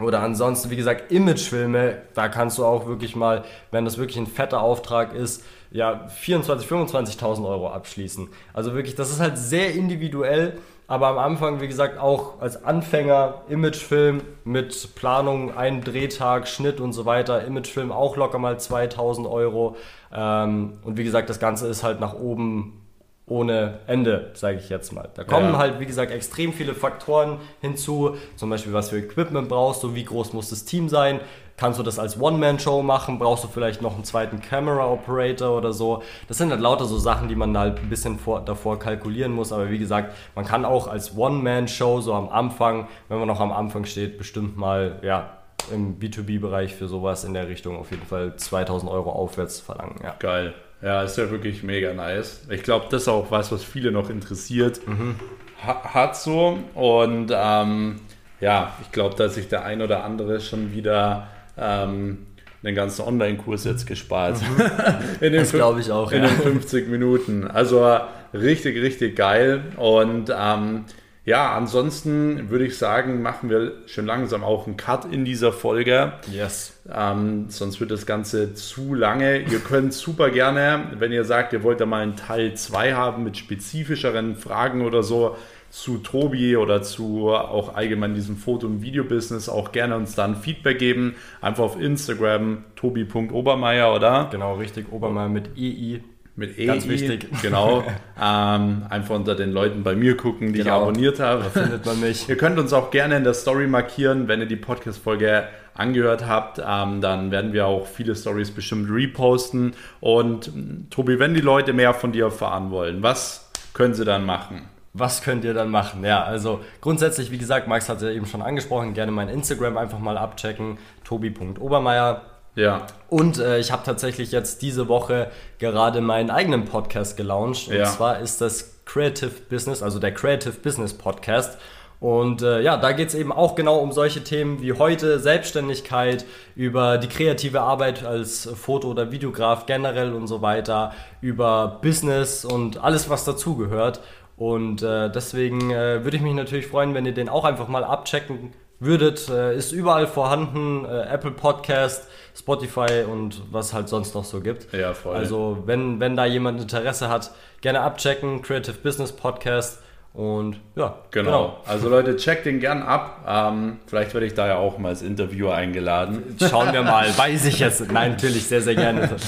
oder ansonsten, wie gesagt, Imagefilme, da kannst du auch wirklich mal, wenn das wirklich ein fetter Auftrag ist, ja, 24.000, 25.000 Euro abschließen. Also wirklich, das ist halt sehr individuell aber am Anfang, wie gesagt, auch als Anfänger Imagefilm mit Planung, einen Drehtag, Schnitt und so weiter. Imagefilm auch locker mal 2000 Euro. Ähm, und wie gesagt, das Ganze ist halt nach oben ohne Ende, sage ich jetzt mal. Da kommen ja. halt, wie gesagt, extrem viele Faktoren hinzu. Zum Beispiel, was für Equipment brauchst du, wie groß muss das Team sein, Kannst du das als One-Man-Show machen? Brauchst du vielleicht noch einen zweiten Camera-Operator oder so? Das sind halt lauter so Sachen, die man halt ein bisschen vor, davor kalkulieren muss. Aber wie gesagt, man kann auch als One-Man-Show so am Anfang, wenn man noch am Anfang steht, bestimmt mal, ja, im B2B-Bereich für sowas in der Richtung auf jeden Fall 2000 Euro aufwärts verlangen. Ja. Geil. Ja, ist ja wirklich mega nice. Ich glaube, das ist auch was, was viele noch interessiert. Mhm. Hat so. Und ähm, ja, ich glaube, dass sich der ein oder andere schon wieder ähm, den ganzen Online-Kurs jetzt gespart. Mhm. das glaube ich auch. In ja. den 50 Minuten. Also richtig, richtig geil. Und ähm, ja, ansonsten würde ich sagen, machen wir schon langsam auch einen Cut in dieser Folge. Yes. Ähm, sonst wird das Ganze zu lange. Ihr könnt super gerne, wenn ihr sagt, ihr wollt da mal einen Teil 2 haben mit spezifischeren Fragen oder so, zu Tobi oder zu auch allgemein diesem Foto- und Videobusiness auch gerne uns dann Feedback geben. Einfach auf Instagram tobi.obermeier, oder? Genau, richtig, Obermeier mit EI. mit EI. Ganz wichtig. Genau. ähm, einfach unter den Leuten bei mir gucken, die Genau. ich abonniert habe. Da findet man mich. Ihr könnt uns auch gerne in der Story markieren, wenn ihr die Podcast-Folge angehört habt. Ähm, dann werden wir auch viele Stories bestimmt reposten. Und m, Tobi, wenn die Leute mehr von dir erfahren wollen, was können sie dann machen? Was könnt ihr dann machen? Ja, also grundsätzlich, wie gesagt, Max hat es ja eben schon angesprochen, gerne mein Instagram einfach mal abchecken, tobi.obermeier. Ja, Und äh, ich habe tatsächlich jetzt diese Woche gerade meinen eigenen Podcast gelauncht. Und Ja. zwar ist das Creative Business, also der Creative Business Podcast. Und äh, ja, da geht es eben auch genau um solche Themen wie heute Selbstständigkeit, über die kreative Arbeit als Foto- oder Videograf generell und so weiter, über Business und alles, was dazugehört. Und äh, deswegen äh, würde ich mich natürlich freuen, wenn ihr den auch einfach mal abchecken würdet. Äh, ist überall vorhanden, äh, Apple Podcast, Spotify und was halt sonst noch so gibt. Ja, voll. Also wenn, wenn da jemand Interesse hat, gerne abchecken, Creative Business Podcast. Und ja, genau. Also Leute, checkt den gern ab. Ähm, vielleicht werde ich da ja auch mal als Interviewer eingeladen. Schauen wir mal, weiß ich jetzt. Nein, natürlich, sehr, sehr gerne.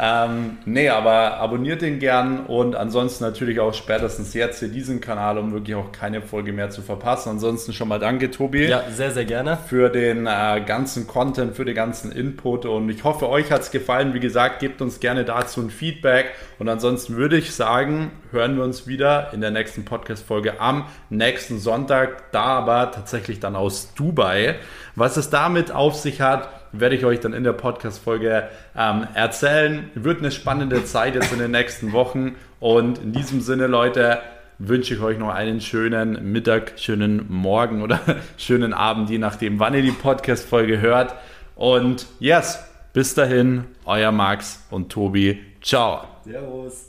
Ähm, nee, aber abonniert den gern und ansonsten natürlich auch spätestens jetzt hier diesen Kanal, um wirklich auch keine Folge mehr zu verpassen. Ansonsten schon mal danke, Tobi. Ja, sehr, sehr gerne. für den äh, ganzen Content, für den ganzen Input und ich hoffe, euch hat es gefallen. Wie gesagt, gebt uns gerne dazu ein Feedback und ansonsten würde ich sagen, hören wir uns wieder in der nächsten Podcast-Folge am nächsten Sonntag, da aber tatsächlich dann aus Dubai. Was es damit auf sich hat, werde ich euch dann in der Podcast-Folge ähm, erzählen. Wird eine spannende Zeit jetzt in den nächsten Wochen und in diesem Sinne, Leute, wünsche ich euch noch einen schönen Mittag, schönen Morgen oder schönen Abend, je nachdem, wann ihr die Podcast-Folge hört. Und yes, bis dahin, euer Max und Tobi. Ciao. Servus.